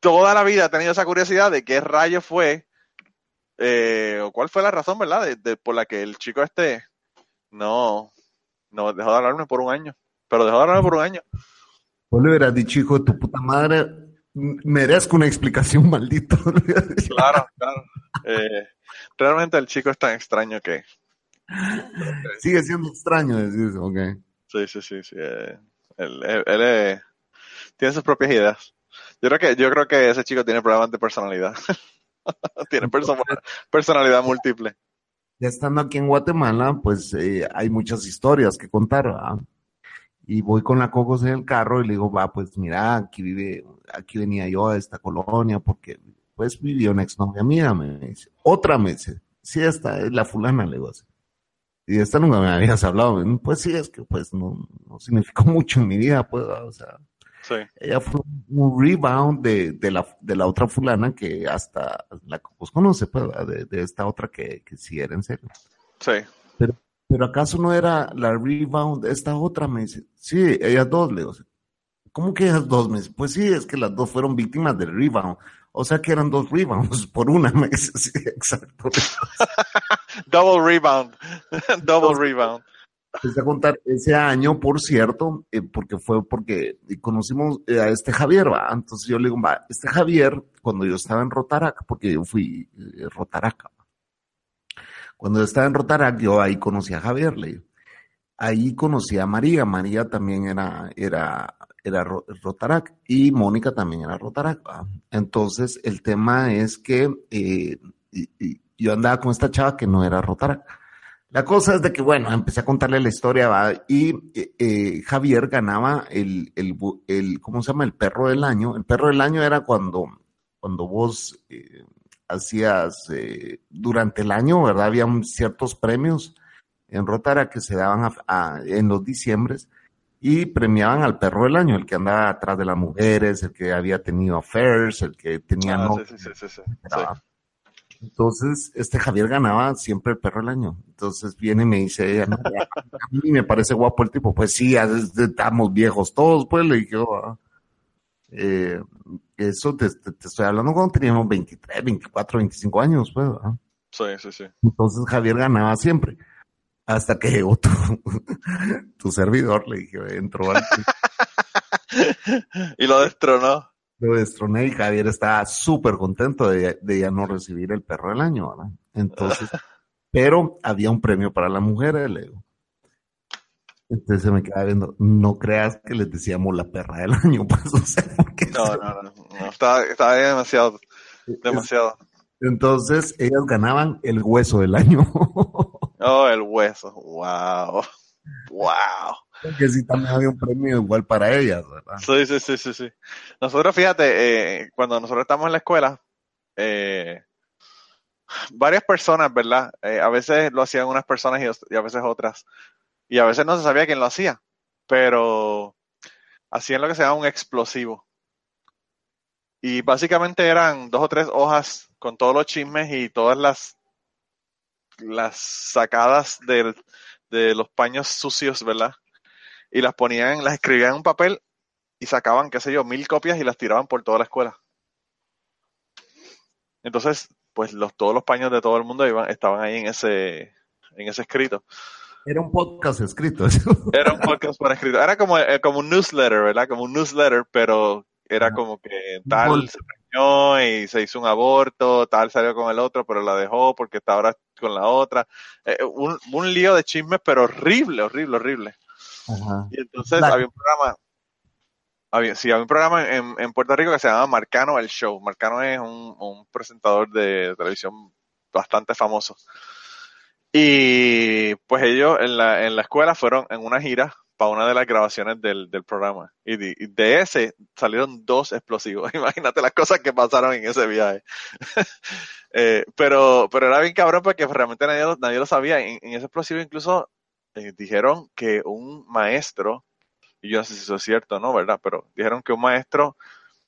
toda la vida he tenido esa curiosidad de qué rayo fue, eh, o cuál fue la razón, ¿verdad? De, de- por la que el chico este no, no dejó de hablarme por un año. Pero dejó de hablarme por un año. Vos le hubieras dicho, hijo de tu puta madre, merezco una explicación, maldito. Claro, claro. Eh, realmente el chico es tan extraño que... Sigue siendo extraño decir eso, ok. Sí, sí, sí, sí. eh, él, él- él, eh, tiene sus propias ideas. Yo creo que, yo creo que ese chico tiene problemas de personalidad. tiene perso- personalidad múltiple. Ya estando aquí en Guatemala, pues eh, hay muchas historias que contar, ¿verdad? Y voy con la Cocos en el carro y le digo, va, pues mira, aquí vive, aquí venía yo a esta colonia porque pues vivió una exnovia mía, me dice. Otra me dice, sí, esta es la fulana, le digo así. Y esta nunca me habías hablado. Pues sí, es que pues no, no significó mucho en mi vida, pues, ¿verdad? o sea, Sí, ella fue un rebound de, de, la, de la otra fulana que hasta la Cocos conoce, pues, de, de esta otra que, que sí era en serio. sí. Pero acaso no era la rebound, esta otra me dice, sí, ellas dos, le digo, ¿cómo que ellas dos? Me dice, pues sí, es que las dos fueron víctimas del rebound. O sea que eran dos rebounds por una, me dice, sí, exacto. Double rebound. Double rebound. Empecé a contar ese año, por cierto, eh, porque fue porque conocimos eh, a este Javier, ¿va? Entonces yo le digo, va, este Javier, cuando yo estaba en Rotarac, porque yo fui eh, Rotarac, cuando yo estaba en Rotarac, yo ahí conocí a Javier, le digo. Ahí conocí a María, María también era, era, era Ro- Rotarac y Mónica también era Rotarac. Entonces el tema es que eh, yo andaba con esta chava que no era Rotarac. La cosa es de que, bueno, empecé a contarle la historia, ¿va? y eh, eh, Javier ganaba el, el, el, ¿cómo se llama? El perro del año. El perro del año era cuando, cuando vos eh, hacías, eh, durante el año, ¿verdad? Habían ciertos premios en Rotara que se daban a- a- en los diciembres y premiaban al perro del año, el que andaba atrás de las mujeres, el que había tenido affairs, el que tenía Ah, no- sí, sí, sí. Entonces, este Javier ganaba siempre el perro del año. Entonces viene y me dice, ella, "No, a mí me parece guapo el tipo. Pues sí, estamos viejos todos, pues le dije, "Oh, ah". Eh, eso te, te- te estoy hablando cuando teníamos 23, 24, 25 años, pues. ¿verdad? Sí, sí, sí. Entonces Javier ganaba siempre. Hasta que llegó tu, tu servidor, le dije, entró al Y lo destronó. Lo destroné y Javier estaba súper contento de, de ya no recibir el perro del año, ¿verdad? Entonces, pero había un premio para las mujeres, le digo. Entonces se me queda viendo, no creas que les decíamos la perra del año, pues, o sea, No, no, no. no estaba, estaba demasiado, demasiado. entonces ellas ganaban el hueso del año. Oh, el hueso. Wow. Wow. Que sí también había un premio igual para ellas, ¿verdad? Sí, sí, sí, sí. Nosotros, fíjate, eh, cuando nosotros estábamos en la escuela, eh, varias personas, ¿verdad? Eh, a veces lo hacían unas personas y a veces otras. Y a veces no se sabía quién lo hacía, pero hacían lo que se llama un explosivo. Y básicamente eran dos o tres hojas con todos los chismes y todas las, las sacadas del- de los paños sucios, ¿verdad? Y las ponían, las escribían en un papel y sacaban, qué sé yo, mil copias y las tiraban por toda la escuela. Entonces, pues los, todos los paños de todo el mundo iban, estaban ahí en ese, en ese escrito. Era un podcast escrito. Era un podcast por escrito. Era como, eh, como un newsletter, ¿verdad? Como un newsletter, pero era como que tal se preñó y se hizo un aborto, tal salió con el otro, pero la dejó porque está ahora con la otra. Eh, un, un lío de chismes, pero horrible, horrible, horrible. Ajá. Y entonces había un programa, había, sí, había un programa en, en Puerto Rico que se llamaba Marcano el Show. Marcano es un, un presentador de televisión bastante famoso. Y pues ellos en la, en la escuela fueron en una gira para una de las grabaciones del, del programa. Y de, y de ese salieron dos explosivos. Imagínate las cosas que pasaron en ese viaje. Eh, pero, pero era bien cabrón porque realmente nadie lo, nadie lo sabía. En, en ese explosivo incluso eh, dijeron que un maestro, y yo no sé si eso es cierto o no, ¿verdad? Pero dijeron que un maestro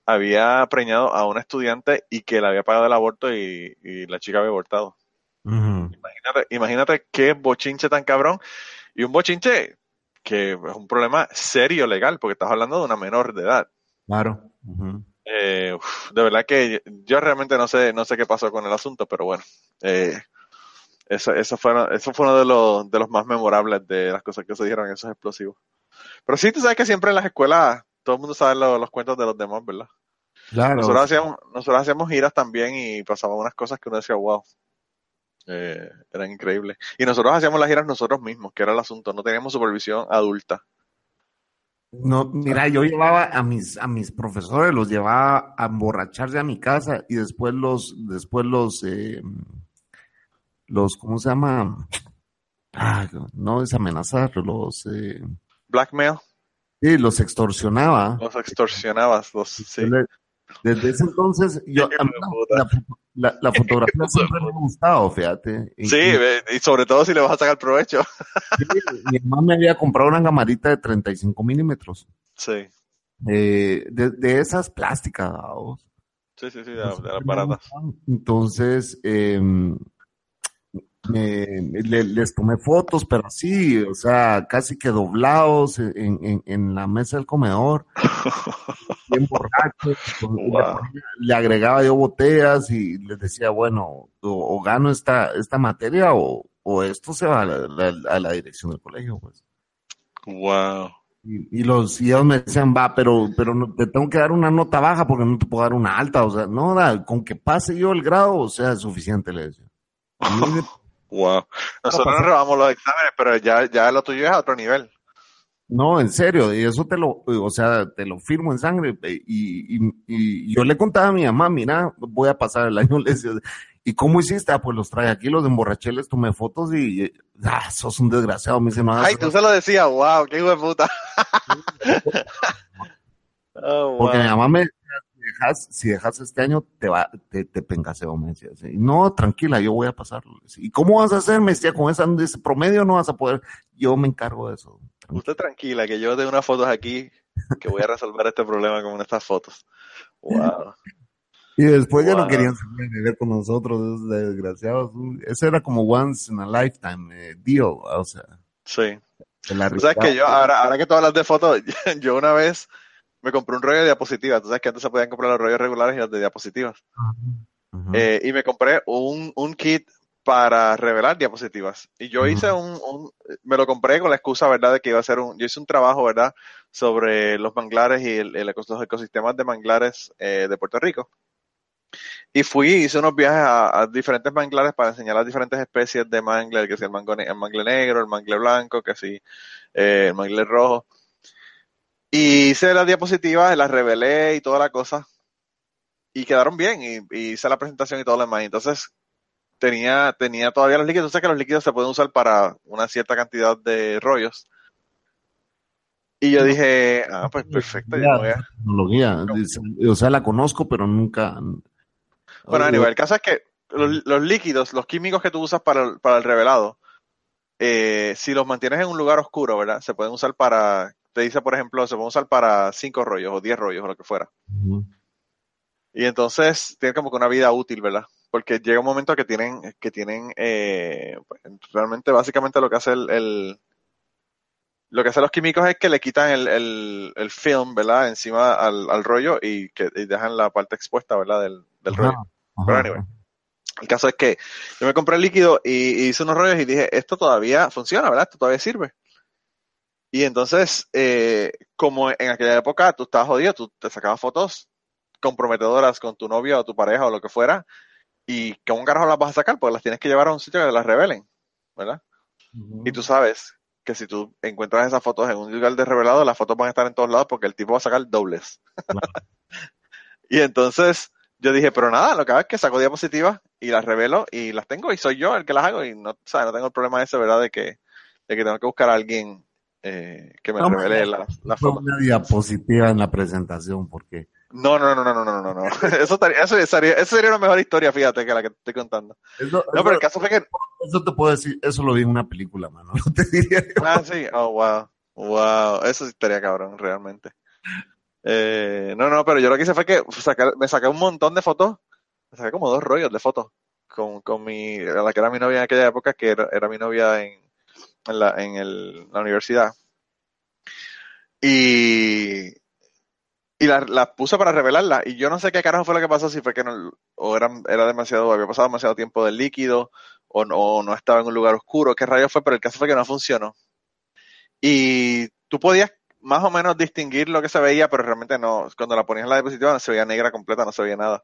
había preñado a una estudiante y que le había pagado el aborto y, y la chica había abortado. Imagínate, imagínate qué bochinche tan cabrón. Y un bochinche que es un problema serio legal, porque estás hablando de una menor de edad. Claro. Eh, uf, de verdad que yo realmente no sé, no sé qué pasó con el asunto, pero bueno. Eh, eso, eso, fue, eso fue uno de los, de los más memorables de las cosas que se dijeron esos explosivos. Pero sí, tú sabes que siempre en las escuelas todo el mundo sabe lo- los cuentos de los demás, ¿verdad? Claro. Nosotros hacíamos, nosotros hacíamos giras también y pasaban unas cosas que uno decía, wow, eh, eran increíbles. Y nosotros hacíamos las giras nosotros mismos, que era el asunto, no teníamos supervisión adulta. No, mira, yo llevaba a mis, a mis profesores, los llevaba a emborracharse a mi casa y después los, después los, eh, los, ¿cómo se llama? Ah, no es amenazar, los, eh, Blackmail, sí, los extorsionaba. los extorsionabas, los, sí. Desde ese entonces, yo, a mí la, la- la fotografía siempre me ha gustado, fíjate. Y- Sí, y- sobre todo si le vas a sacar provecho. sí, mi mamá me había comprado una camarita de 35 milímetros, Sí, eh, de, de esas plásticas, vamos. sí, sí, sí, de, de las baratas. Entonces, eh, me- le- les tomé fotos, pero sí, o sea, casi que doblados en, en- en la mesa del comedor, bien borrachos. le, agregaba yo botellas y les decía, bueno, o, o gano esta, esta materia o, o esto se va a la, la- a la dirección del colegio, pues. Wow. Y, y los y ellos me decían, va, pero, pero no, te tengo que dar una nota baja porque no te puedo dar una alta. O sea, no, da, con que pase yo el grado, o sea, es suficiente, le decía. Wow. Nosotros nos robamos los exámenes, pero ya, ya lo tuyo es a otro nivel. No, en serio, y eso te lo, o sea, te lo firmo en sangre. eh, Y, y, y yo le contaba a mi mamá, mira, voy a pasar el año, le decía, ¿y cómo hiciste? Ah, pues los trae aquí, los emborraché, les tomé fotos y, ah, sos un desgraciado. Me dice, no, Ay, tú se lo decías, wow, qué hijo de puta. Oh, Porque mi mamá me dejas, si dejas este año, te va, te, te pengaseo, me decía. así. No, tranquila, yo voy a decía. ¿Y cómo vas a hacer? Me decía, con esa, ese promedio no vas a poder. Yo me encargo de eso. Usted tranquila, que yo tengo unas fotos aquí que voy a resolver este problema con estas fotos. Wow. Y después ya no Wow. querían ver con nosotros, esos desgraciados. Ese era como once in a lifetime eh, deal, o sea, Sí. Tú sabes que yo, ahora, ahora que tú hablas de fotos, yo una vez me compré un rollo de diapositivas. Tú sabes que antes se podían comprar los rollos regulares y los de diapositivas. Eh, y me compré un, un kit para revelar diapositivas. Y yo hice un, un- me lo compré con la excusa, ¿verdad?, de que iba a hacer un, yo hice un trabajo, ¿verdad?, sobre los manglares y el, el los ecosistemas de manglares eh, de Puerto Rico. Y fui, hice unos viajes a, a diferentes manglares para enseñar las diferentes especies de mangler, que si el, mango el mangle negro, el mangle blanco, que si eh, el mangle rojo. Y hice las diapositivas, las revelé y toda la cosa. Y quedaron bien, y, y hice la presentación y todo lo demás. Y Entonces, tenía, tenía todavía los líquidos. Sabes que los líquidos se pueden usar para una cierta cantidad de rollos. Y yo dije, ah, pues perfecto, me voy a- tecnología. O sea, la conozco, pero nunca. Bueno, anyway, el caso es que los, los líquidos, los químicos que tú usas para el, para el revelado, eh, si los mantienes en un lugar oscuro, ¿verdad? Se pueden usar para, te dice, por ejemplo, se pueden usar para cinco rollos o diez rollos o lo que fuera. Y entonces tiene como que una vida útil, ¿verdad? Porque llega un momento que tienen, que tienen, eh, pues, realmente básicamente lo que hace el, el- lo que hacen los químicos es que le quitan el, el, el film, ¿verdad? Encima al, al rollo y que y dejan la parte expuesta, ¿verdad? Del, del rollo. Pero anyway. El caso es que yo me compré el líquido y, y hice unos rollos y dije, esto todavía funciona, ¿verdad? Esto todavía sirve. Y entonces, eh, como en aquella época tú estabas jodido, tú te sacabas fotos comprometedoras con tu novia o tu pareja o lo que fuera, y ¿cómo carajo las vas a sacar? Pues las tienes que llevar a un sitio que las revelen, ¿verdad? Y tú sabes que si tú encuentras esas fotos en un lugar de revelado, las fotos van a estar en todos lados porque el tipo va a sacar dobles. y entonces yo dije, pero nada, lo que hago es que saco diapositivas y las revelo y las tengo y soy yo el que las hago y no, ¿sabes? no tengo el problema ese, ¿verdad? De que, de que tengo que buscar a alguien eh, que me No, revele me- las, las Fue una diapositiva en la presentación, porque No, no, no, no, no, no, no, no. Eso, estaría- eso, sería, eso sería una mejor historia, fíjate, que la que te estoy contando. eso, No, pero el caso fue que eso te puedo decir, eso lo vi en una película, mano. No te diría yo. Ah, sí. Oh, wow. Wow. Eso sí estaría cabrón, realmente. Eh, no, no, pero yo lo que hice fue que sacar- me saqué un montón de fotos. Me saqué como dos rollos de fotos con, con mi, la que era mi novia en aquella época, que era, era mi novia en, en, la, en el, la universidad. Y, y las la puse para revelarla. Y yo no sé qué carajo fue lo que pasó, si fue que no, o eran, era demasiado, había pasado demasiado tiempo del líquido, o no, o no estaba en un lugar oscuro, qué rayo fue, pero el caso fue que no funcionó. Y tú podías más o menos distinguir lo que se veía, pero realmente no. Cuando la ponías en la diapositiva no se veía negra completa, no se veía nada.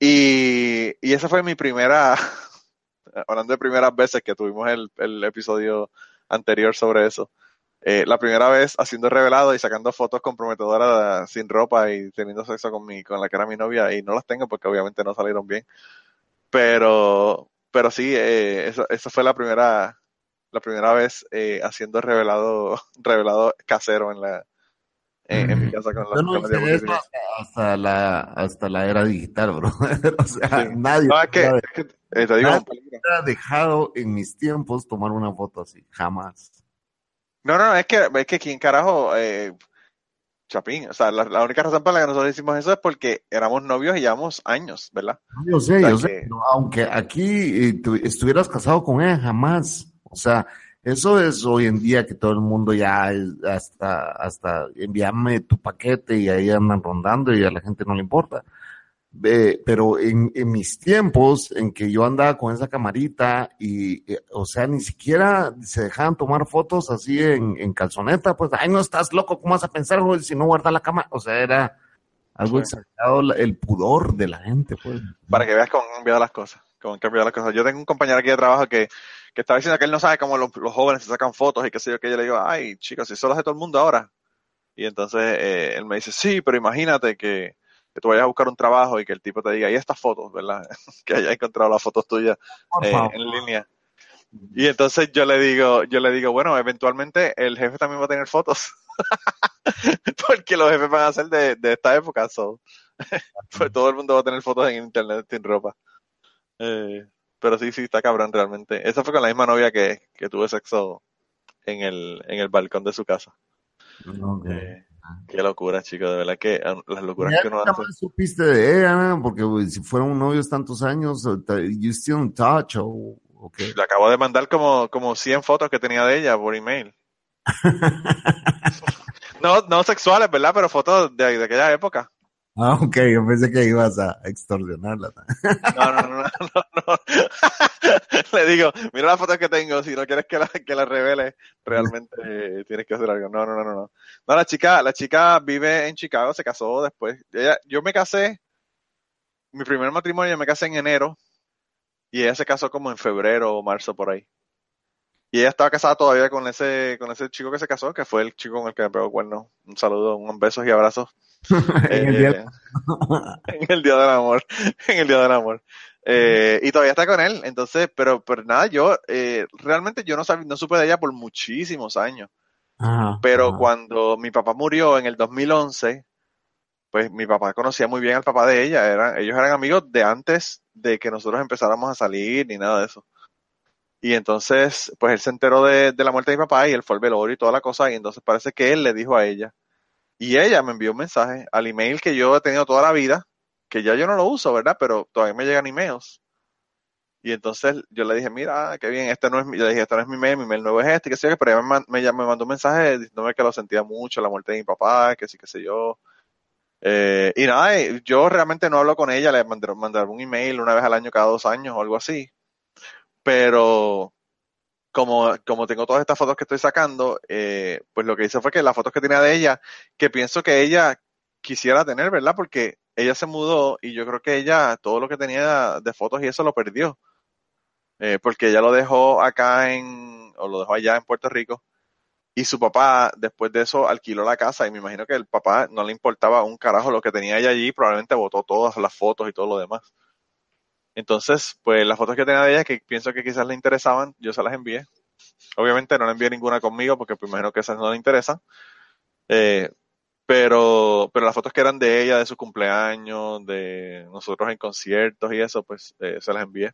Y, y esa fue mi primera, hablando de primeras veces que tuvimos el, el episodio anterior sobre eso. Eh, la primera vez haciendo revelado y sacando fotos comprometedoras sin ropa y teniendo sexo con mi, con la que era mi novia y no las tengo porque obviamente no salieron bien. Pero, pero sí, eh, eso, eso fue la primera, la primera vez eh, haciendo revelado, revelado casero en la, en, en mi casa con la, no con la hice eso hasta, la, hasta la era digital, bro. o sea, Sí. nadie No, es que, hubiera es que, eh, te digo, Ah. un peligro. dejado en mis tiempos tomar una foto así, jamás. No, no, es que, es que quién carajo, eh, Chapín, o sea, la, la única razón por la que nosotros hicimos eso es porque éramos novios y llevamos años, ¿verdad? Yo sé, O sea yo sé, que- pero aunque aquí eh, tu- estuvieras casado con ella, jamás. O sea, eso es hoy en día que todo el mundo ya hasta, hasta envíame tu paquete y ahí andan rondando y a la gente no le importa. Eh, pero en, en mis tiempos en que yo andaba con esa camarita y, eh, o sea, ni siquiera se dejaban tomar fotos así en, en calzoneta, pues, ay, no estás loco, ¿cómo vas a pensar, si no guarda la cámara? O sea, era algo Sí. exagerado el pudor de la gente, pues. Para que veas cómo han cambiado las cosas, cómo han cambiado las cosas. Yo tengo un compañero aquí de trabajo que, que estaba diciendo que él no sabe cómo los, los jóvenes se sacan fotos y qué sé yo, que yo le digo, ay, chicos, si eso lo hace todo el mundo ahora. Y entonces eh, él me dice, sí, pero imagínate que, que tú vayas a buscar un trabajo y que el tipo te diga, y estas fotos, ¿verdad? que haya encontrado las fotos tuyas eh, en línea. Y entonces yo le digo, yo le digo, bueno, eventualmente el jefe también va a tener fotos. Porque los jefes van a ser de, de esta época, so. pues todo el mundo va a tener fotos en internet sin ropa. Eh, pero sí, sí, está cabrón realmente. Esa fue con la misma novia que, que tuve sexo en el, en el balcón de su casa. Eh, qué locura, chicos, de verdad que eh, las locuras Ya que uno hace. supiste de ella, ¿no? porque si fueron novios tantos años, you still in touch o, o qué? Le acabo de mandar como, como 100 fotos que tenía de ella por email. No, no sexuales, ¿verdad? Pero fotos de, de aquella época. Ah, ok, yo pensé que ibas a extorsionarla. No, no, no, no, no. Le digo, mira las fotos que tengo, si no quieres que la, que la revele, realmente eh, tienes que hacer algo. No, no, no, no, no. La chica, la chica vive en Chicago, se casó después. Ella, yo me casé, mi primer matrimonio me casé en enero, y ella se casó como en febrero o marzo por ahí. Y ella estaba casada todavía con ese, con ese chico que se casó, que fue el chico con el que me pegó cuerno. Un saludo, un besos y abrazos. En el día- Eh, en el día del amor, en el día del amor. Eh, y todavía está con él, entonces, pero, pero nada, yo eh, realmente yo no sabía, no supe de ella por muchísimos años, Ajá, pero ajá. cuando mi papá murió en el 2011, pues mi papá conocía muy bien al papá de ella, eran, ellos eran amigos de antes de que nosotros empezáramos a salir ni nada de eso. Y entonces, pues él se enteró de, de la muerte de mi papá y él fue al velorio y toda la cosa, y entonces parece que él le dijo a ella. Y ella me envió un mensaje al email que yo he tenido toda la vida, que ya yo no lo uso, ¿verdad? Pero todavía me llegan emails. Y entonces yo le dije, mira, qué bien, este no es mi, le dije, este no es mi mail, mi mail nuevo es este, que sé yo, pero ella me, me, mandó un mensaje diciéndome que lo sentía mucho, la muerte de mi papá, que sí, que sé yo. Eh, y nada, yo realmente no hablo con ella, le mandé, mandé un email una vez al año, cada dos años o algo así. Pero como, como tengo todas estas fotos que estoy sacando, eh, pues lo que hice fue que las fotos que tenía de ella, que pienso que ella quisiera tener, ¿verdad? Porque ella se mudó y yo creo que ella todo lo que tenía de fotos y eso lo perdió. Eh, porque ella lo dejó acá en, o lo dejó allá en Puerto Rico. Y su papá, después de eso, alquiló la casa y me imagino que el papá no le importaba un carajo lo que tenía ella allí, probablemente botó todas las fotos y todo lo demás. Entonces, pues las fotos que tenía de ella, que pienso que quizás le interesaban, yo se las envié. Obviamente no le envié ninguna conmigo porque pues, imagino que esas no le interesan. Eh, pero, pero las fotos que eran de ella, de su cumpleaños, de nosotros en conciertos y eso, pues eh, se las envié.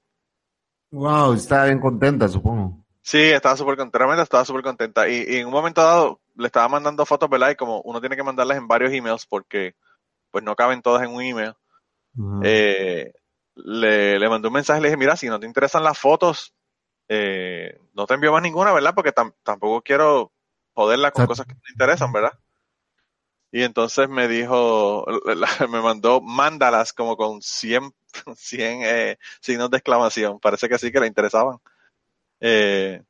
Wow, está bien contenta, supongo. Sí, estaba súper contenta, realmente estaba súper contenta. Y, y en un momento dado le estaba mandando fotos, ¿verdad? Y como uno tiene que mandarlas en varios emails porque pues no caben todas en un email, eh, le, le mandé un mensaje y le dije, mira, si no te interesan las fotos, eh, no te envío más ninguna, ¿verdad? Porque tam- tampoco quiero joderla con cosas que no te interesan, ¿verdad? Y entonces me dijo, me mandó, mándalas como con 100, 100 eh, signos de exclamación. Parece que sí que le interesaban. Eh,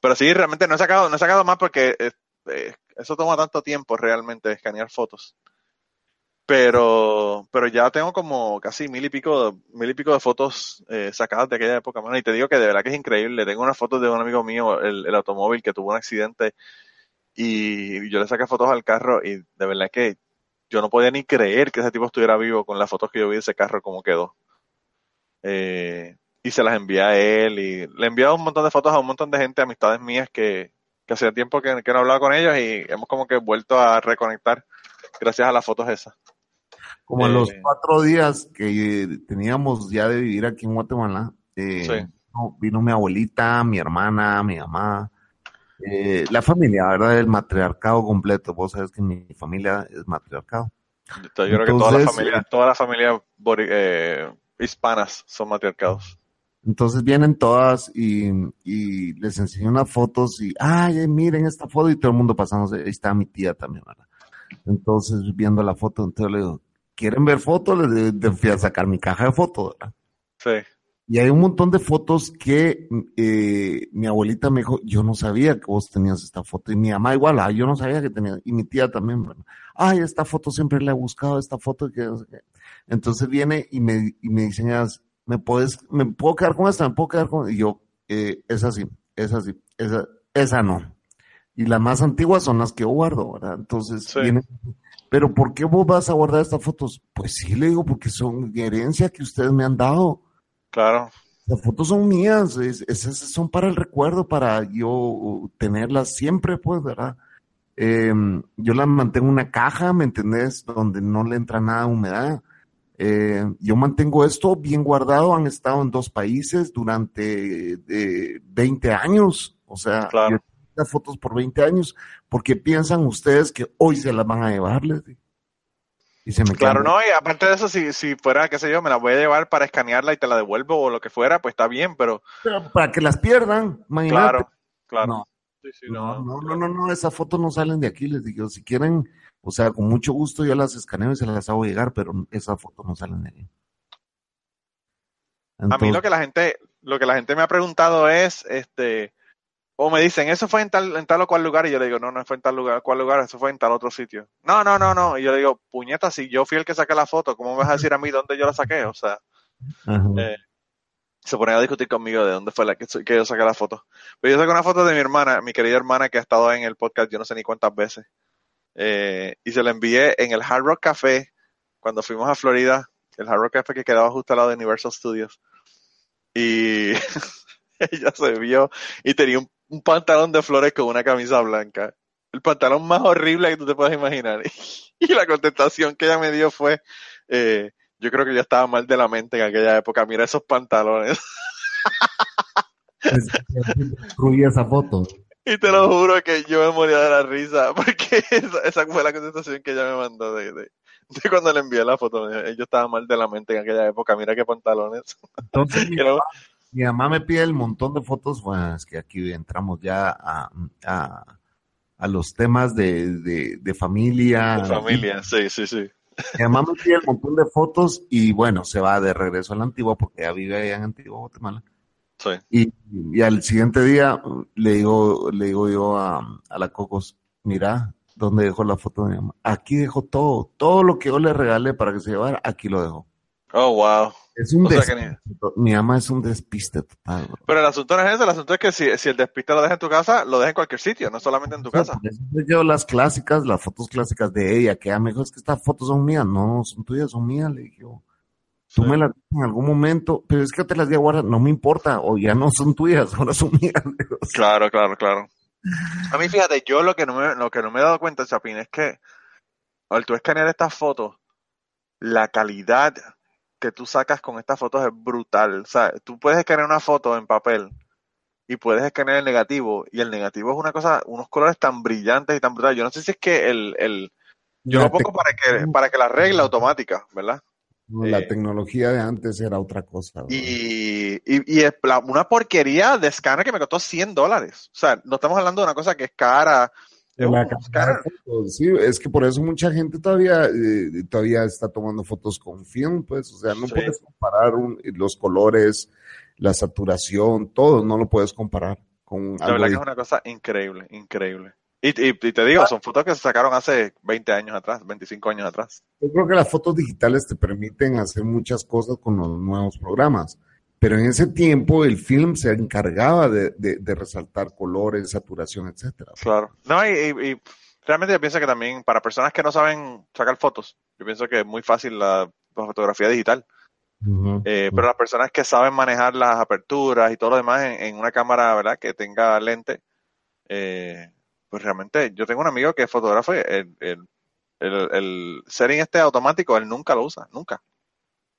pero sí, realmente no he sacado, no he sacado más porque eh, eso toma tanto tiempo realmente escanear fotos. Pero, pero ya tengo como casi mil y pico, mil y pico de fotos eh, sacadas de aquella época, mano. Y te digo que de verdad que es increíble. Tengo unas fotos de un amigo mío, el, automóvil que tuvo un accidente y yo le saqué fotos al carro y de verdad que yo no podía ni creer que ese tipo estuviera vivo con las fotos que yo vi de ese carro como quedó. Eh, y se las envié a él y le he enviado un montón de fotos a un montón de gente, amistades mías que, que hacía tiempo que, que no hablaba con ellos y hemos como que vuelto a reconectar gracias a las fotos esas. Como a Eh, los cuatro días que eh, teníamos ya de vivir aquí en Guatemala, eh, Sí. vino, vino mi abuelita, mi hermana, mi mamá, eh, la familia, ¿verdad? El matriarcado completo. Vos sabes que mi familia es matriarcado. Yo creo que Entonces, familias, todas las familias bori- eh, hispanas son matriarcados. Entonces vienen todas y, y les enseño unas fotos y, ay, eh, miren esta foto y todo el mundo pasándose, ahí está mi tía también, ¿verdad? Entonces viendo la foto, entonces le digo, ¿quieren ver fotos? Les fui a sacar mi caja de fotos, ¿verdad? Sí, Y hay un montón de fotos que eh, mi abuelita me dijo, yo no sabía que vos tenías esta foto. Y mi mamá igual, ah, yo no sabía que tenía. Y mi tía también, ¿verdad? ay, esta foto siempre la he buscado, esta foto que no sé qué". Entonces viene y me, y me diseñas, ¿me puedes, me puedo quedar con esta? ¿Me puedo quedar con? Y yo, eh, esa sí, esa sí, esa, esa no. Y las más antiguas son las que yo guardo, ¿verdad? Entonces Sí. viene, pero ¿por qué vos vas a guardar estas fotos? Pues sí, le digo, porque son herencia que ustedes me han dado. claro. Las fotos son mías, es- esas son para el recuerdo, para yo tenerlas siempre, pues, ¿verdad? Eh, yo las mantengo en una caja, ¿me entendés? Donde no le entra nada de humedad. Eh, yo mantengo esto bien guardado, han estado en dos países durante eh, 20 años, o sea, Claro. yo las fotos por 20 años, porque piensan ustedes que hoy se las van a llevar, les digo? Y se me Claro, no, y aparte de eso, si, si fuera, qué sé yo, me la voy a llevar para escanearla y te la devuelvo o lo que fuera, pues está bien, pero Pero para que las pierdan, imagínate. claro, claro. No. Sí, sí, No, no, no, no, no, esas fotos no salen de aquí, les digo, si quieren, o sea, con mucho gusto yo las escaneo y se las hago llegar, pero esas fotos no salen de aquí. A mí lo que la gente, lo que la gente me ha preguntado es, este, o me dicen, eso fue en tal, en tal o cual lugar, y yo le digo, no, no fue en tal lugar, cual lugar, eso fue en tal otro sitio. No, no, no, no, y yo le digo, puñeta, si yo fui el que saqué la foto, ¿cómo me vas a decir a mí dónde yo la saqué? O sea, eh, se ponen a discutir conmigo de dónde fue la que, que yo saqué la foto. Pero yo saqué una foto de mi hermana, mi querida hermana que ha estado en el podcast yo no sé ni cuántas veces. Eh, y se la envié en el Hard Rock Café cuando fuimos a Florida, el Hard Rock Café que quedaba justo al lado de Universal Studios. Y ella se vio y tenía un, un pantalón de flores con una camisa blanca. el pantalón más horrible que tú te puedas imaginar. Y la contestación que ella me dio fue, eh, yo creo que yo estaba mal de la mente en aquella época, mira esos pantalones. Destruí esa foto. Y te lo juro que yo me moría de la risa, porque esa, esa fue la contestación que ella me mandó de, de, de cuando le envié la foto. Me dijo, Yo estaba mal de la mente en aquella época, mira qué pantalones. Entonces, mi, mi mamá me pide el montón de fotos. Bueno, es que aquí entramos ya a, a, a los temas de, de, de familia. de familia, sí, sí, sí. Mi mamá me pide el montón de fotos y bueno, se va de regreso a la Antigua porque ella vive allá en Antigua, Guatemala. sí. Y, y al siguiente día le digo, le digo yo a, a la Cocos, mira, ¿dónde dejó la foto de mi mamá? Aquí dejó todo, todo lo que yo le regalé para que se llevara, aquí lo dejó. Oh, wow. Es un O sea. Mi mamá es un despiste total. bro. Pero el asunto no es ese, el asunto es que si, si el despiste lo deja en tu casa, lo deja en cualquier sitio, no solamente en tu casa. Por eso Yo las clásicas, las fotos clásicas de ella, que ella me dijo, es que estas fotos son mías, no, son tuyas, son mías, le dije yo. Tú Sí. me las en algún momento, pero es que te las di a guardar, no me importa, o ya no son tuyas, ahora son mías. digo. Claro, claro, claro. A mí, fíjate, yo lo que no me, lo que no me he dado cuenta, Chapín, es que al tú escanear estas fotos, la calidad que tú sacas con estas fotos es brutal. O sea, tú puedes escanear una foto en papel y puedes escanear el negativo, y el negativo es una cosa, unos colores tan brillantes y tan brutales. Yo no sé si es que el, el yo La lo pongo para que, para que la regla automática, ¿verdad? No, la Eh, tecnología de antes era otra cosa. Y, y, y es la- una porquería de escáner que me costó 100 dólares. O sea, no estamos hablando de una cosa que es cara. La de fotos, sí, es que por eso mucha gente todavía, eh, todavía está tomando fotos con film, pues, o sea, no Sí. puedes comparar un- los colores, la saturación, todo, no lo puedes comparar con La algo verdad que es una cosa increíble, increíble. Y, y, y te digo, son fotos que se sacaron hace 20 años atrás, 25 años atrás. Yo creo que las fotos digitales te permiten hacer muchas cosas con los nuevos programas, pero en ese tiempo el film se encargaba de, de- de resaltar colores, saturación, etcétera. Claro. No, y, y- y realmente yo pienso que también para personas que no saben sacar fotos, yo pienso que es muy fácil la, la fotografía digital. Eh, pero las personas que saben manejar las aperturas y todo lo demás en, en una cámara, ¿verdad? Que tenga lente, eh, pues realmente yo tengo un amigo que es fotógrafo el, el, el, el setting este automático, él nunca lo usa, nunca.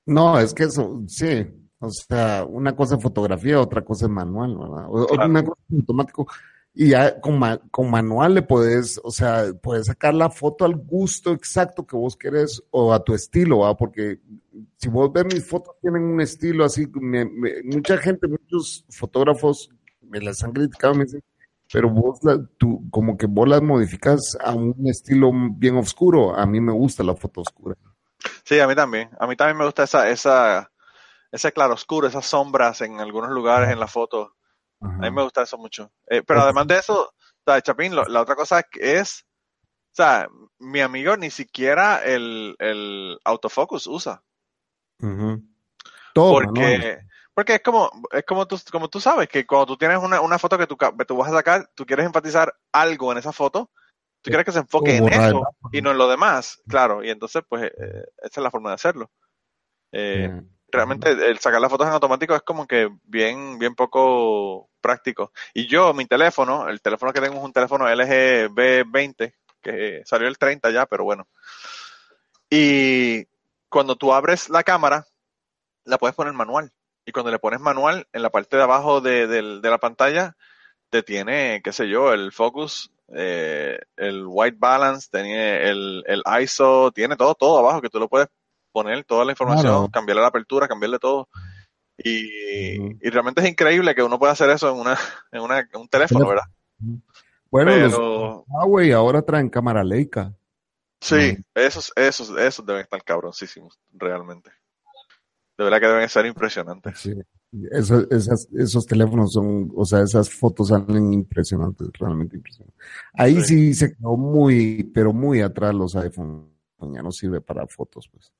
No, es que eso, sí, o sea, una cosa es fotografía, otra cosa es manual, ¿verdad? O- Claro. Una cosa es automático. Y ya con, ma- con manual le puedes, o sea, puedes sacar la foto al gusto exacto que vos querés o a tu estilo, ¿va? Porque si vos ves mis fotos tienen un estilo así, me- me- mucha gente, muchos fotógrafos me las han criticado, me dicen, pero vos la- tú, como que vos las modificas a un estilo bien oscuro. A mí me gusta la foto oscura. Sí, a mí también. A mí también me gusta esa, esa, ese claroscuro, esas sombras en algunos lugares en la foto. Ajá. A mí me gusta eso mucho. Eh, pero además de eso, o sea, Chapín, lo- la otra cosa es, o sea, mi amigo ni siquiera el, el autofocus usa. Todo, porque, porque es como, es como tú, como tú sabes, que cuando tú tienes una, una foto que tú, tú vas a sacar, tú quieres enfatizar algo en esa foto, tú quieres que se enfoque en eso y no en lo demás, claro, y entonces pues eh, esa es la forma de hacerlo. Eh. Realmente el sacar las fotos en automático es como que bien, bien poco práctico. Y yo, mi teléfono, el teléfono que tengo es un teléfono LG B20, que salió el 30 ya, pero bueno. Y cuando tú abres la cámara, la puedes poner manual. Y cuando le pones manual, en la parte de abajo de, del- de la pantalla, te tiene, qué sé yo, el focus, eh, el white balance, tiene el, el ISO, tiene todo, todo abajo, que tú lo puedes poner toda la información, Claro. cambiarle la apertura, cambiarle todo. Y, realmente es increíble que uno pueda hacer eso en una, en una, en un teléfono, ¿verdad? Bueno, Pero Huawei ahora traen cámara Leica. sí, esos, esos, esos deben estar cabroncísimos, realmente. De verdad que deben ser impresionantes. Sí. Eso- esas- esos teléfonos son, o sea, esas fotos salen impresionantes, realmente impresionantes. Ahí sí, se quedó muy, pero muy atrás los iPhone. Ya no sirve para fotos, pues.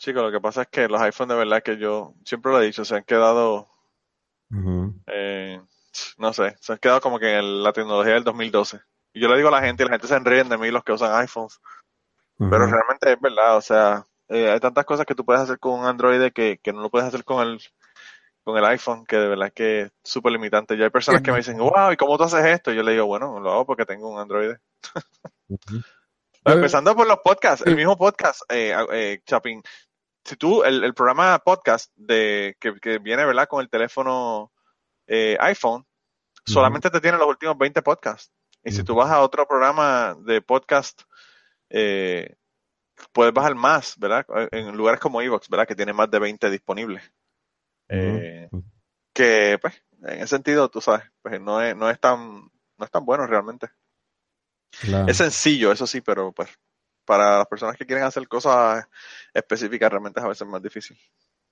Chicos, lo que pasa es que los iPhones de verdad que yo siempre lo he dicho, se han quedado, eh, no sé, se han quedado como que en la tecnología del 2012. Y yo le digo a la gente y la gente se ríen de mí los que usan iPhones, pero realmente es verdad, o sea, eh, hay tantas cosas que tú puedes hacer con un Android que, que no lo puedes hacer con el, con el iPhone, que de verdad que es súper limitante. Ya hay personas que me dicen, wow, ¿y cómo tú haces esto? Y yo le digo, bueno, lo hago porque tengo un Android. Empezando por los podcasts, el mismo podcast, eh, eh, Chapin. Si tú, el, el programa podcast de que, que, viene, ¿verdad? Con el teléfono eh, iPhone, solamente te tiene los últimos 20 podcasts. Y si tú vas a otro programa de podcast, eh, puedes bajar más, ¿verdad? En lugares como Evox, ¿verdad? Que tiene más de 20 disponibles. Eh, que, pues, en ese sentido, tú sabes, pues no es, no es tan, no es tan bueno realmente. Claro. Es sencillo, eso sí, pero pues para las personas que quieren hacer cosas específicas realmente es a veces más difícil.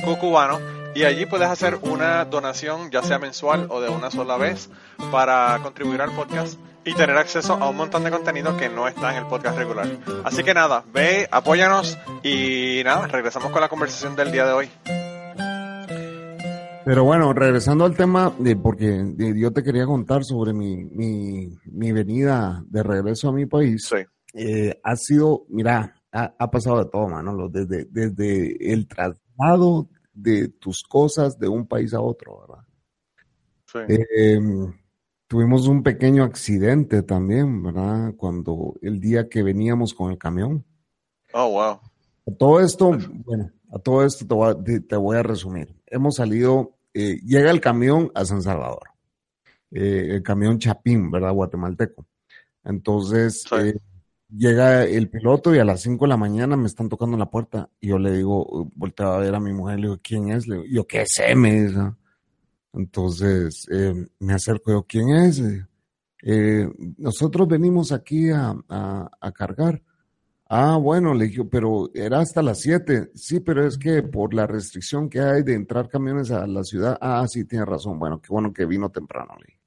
cucubano y allí puedes hacer una donación ya sea mensual o de una sola vez para contribuir al podcast y tener acceso a un montón de contenido que no está en el podcast regular. Así que nada, ve, apóyanos y nada, regresamos con la conversación del día de hoy. Pero bueno, regresando al tema, de, porque de, yo te quería contar sobre mi, mi, mi, venida de regreso a mi país. Sí. Eh, ha sido, mira, ha, ha, pasado de todo, Manolo, desde, desde el traslado de tus cosas de un país a otro, ¿verdad? Sí. Eh, tuvimos un pequeño accidente también, ¿verdad? Cuando el día que veníamos con el camión. Oh, wow. A todo esto, bueno, a todo esto te voy a, te voy a resumir. Hemos salido, eh, llega el camión a San Salvador, eh, el camión Chapín, ¿verdad? Guatemalteco. Entonces, Sí. Eh, llega el piloto y a las 5 de la mañana me están tocando la puerta y yo le digo, volteo a ver a mi mujer, le digo, ¿quién es? Le digo, yo qué sé, me dice. Entonces, eh, me acerco yo, ¿quién es? Eh, nosotros venimos aquí a, a, a cargar. Ah, bueno, le dije, pero era hasta las 7. Sí, pero es que por la restricción que hay de entrar camiones a la ciudad. Ah, sí, tiene razón. Bueno, qué bueno que vino temprano, le dije.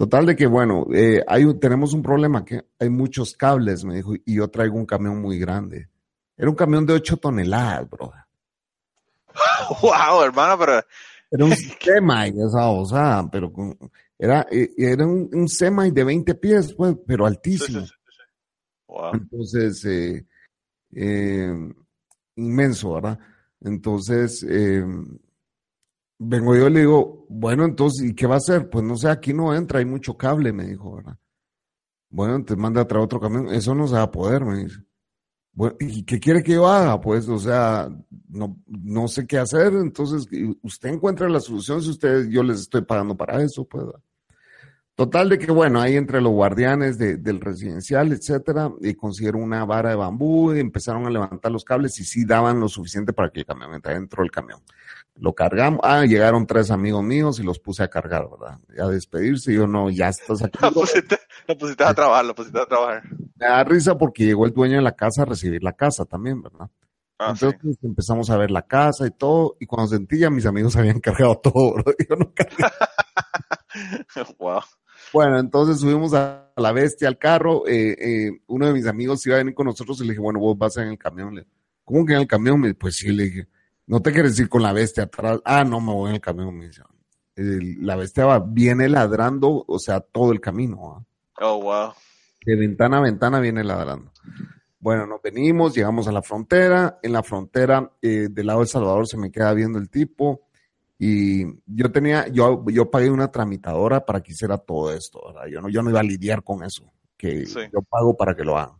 Total de que, bueno, eh, hay, un- tenemos un problema que hay muchos cables, me dijo, y yo traigo un camión muy grande. Era un camión de 8 toneladas, bro. Wow, hermano, pero Era un semi, esa osada, pero con- era, eh, era un, un semi de 20 pies, pues, pero sí, altísimo. sí, sí. Wow. Entonces, eh, eh, inmenso, ¿verdad? Entonces, eh, vengo yo y le digo, bueno, entonces, ¿y qué va a hacer? Pues no sé, aquí no entra, hay mucho cable, me dijo, ¿verdad? Bueno, te manda a traer otro camión, eso no se va a poder, me dice. Bueno, ¿y qué quiere que yo haga? Pues, o sea, no, no sé qué hacer, entonces, usted encuentra la solución si usted, yo les estoy pagando para eso, pues. Total de que, bueno, ahí entre los guardianes de- del residencial, etcétera, y consiguieron una vara de bambú y empezaron a levantar los cables y sí daban lo suficiente para que el camión entrara dentro del camión. Lo cargamos, ah, llegaron tres amigos míos y los puse a cargar, ¿verdad? Y a despedirse, yo no, ya estás aquí. Lo pusiste, lo pusiste a trabajar, lo pusiste a trabajar. Me da risa porque llegó el dueño de la casa a recibir la casa también, ¿verdad? Ah. Entonces pues, empezamos a ver la casa y todo, y cuando sentí ya mis amigos habían cargado todo, ¿verdad? Yo no cargué Wow. Bueno, entonces subimos a la bestia al carro. eh, eh, uno de mis amigos iba a venir con nosotros y le dije, bueno, vos vas en el camión. Le, ¿Cómo que en el camión? Pues sí, le dije, ¿no te quieres ir con la bestia atrás? Ah, no, me voy en el camión. Me dice, El- la bestia va, viene ladrando, o sea, todo el camino. ¿ah? Oh, wow. De ventana a ventana viene ladrando. Bueno, nos venimos, llegamos a la frontera. En la frontera, eh, del lado de El Salvador, se me queda viendo el tipo. Y yo tenía, yo, yo pagué una tramitadora para que hiciera todo esto, ¿verdad? Yo no, yo no iba a lidiar con eso, que Sí. yo pago para que lo hagan.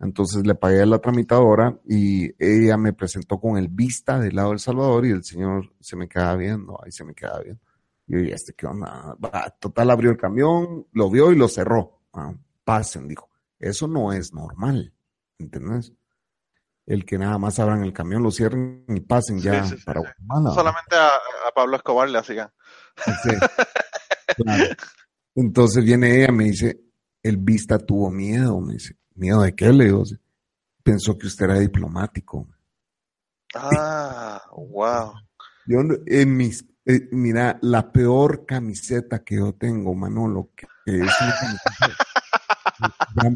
Entonces le pagué a la tramitadora y ella me presentó con el vista del lado del Salvador y el señor se me queda viendo, ahí se me queda viendo. Y yo, ¿y este qué onda? Va, total abrió el camión, lo vio y lo cerró. Ah, pasen, dijo. Eso no es normal, ¿entendés? El que nada más abran el camión, lo cierren y pasen Sí, ya sí, sí, para. Guatemala. Solamente a, a Pablo Escobar le hacían. Sí, claro. Entonces viene ella, me dice, el vista tuvo miedo, me dice, ¿miedo de qué? Le digo, pensó que usted era diplomático. Ah, wow. Yo no- en mis Eh, mira, la peor camiseta que yo tengo, Manolo, que, es una camiseta.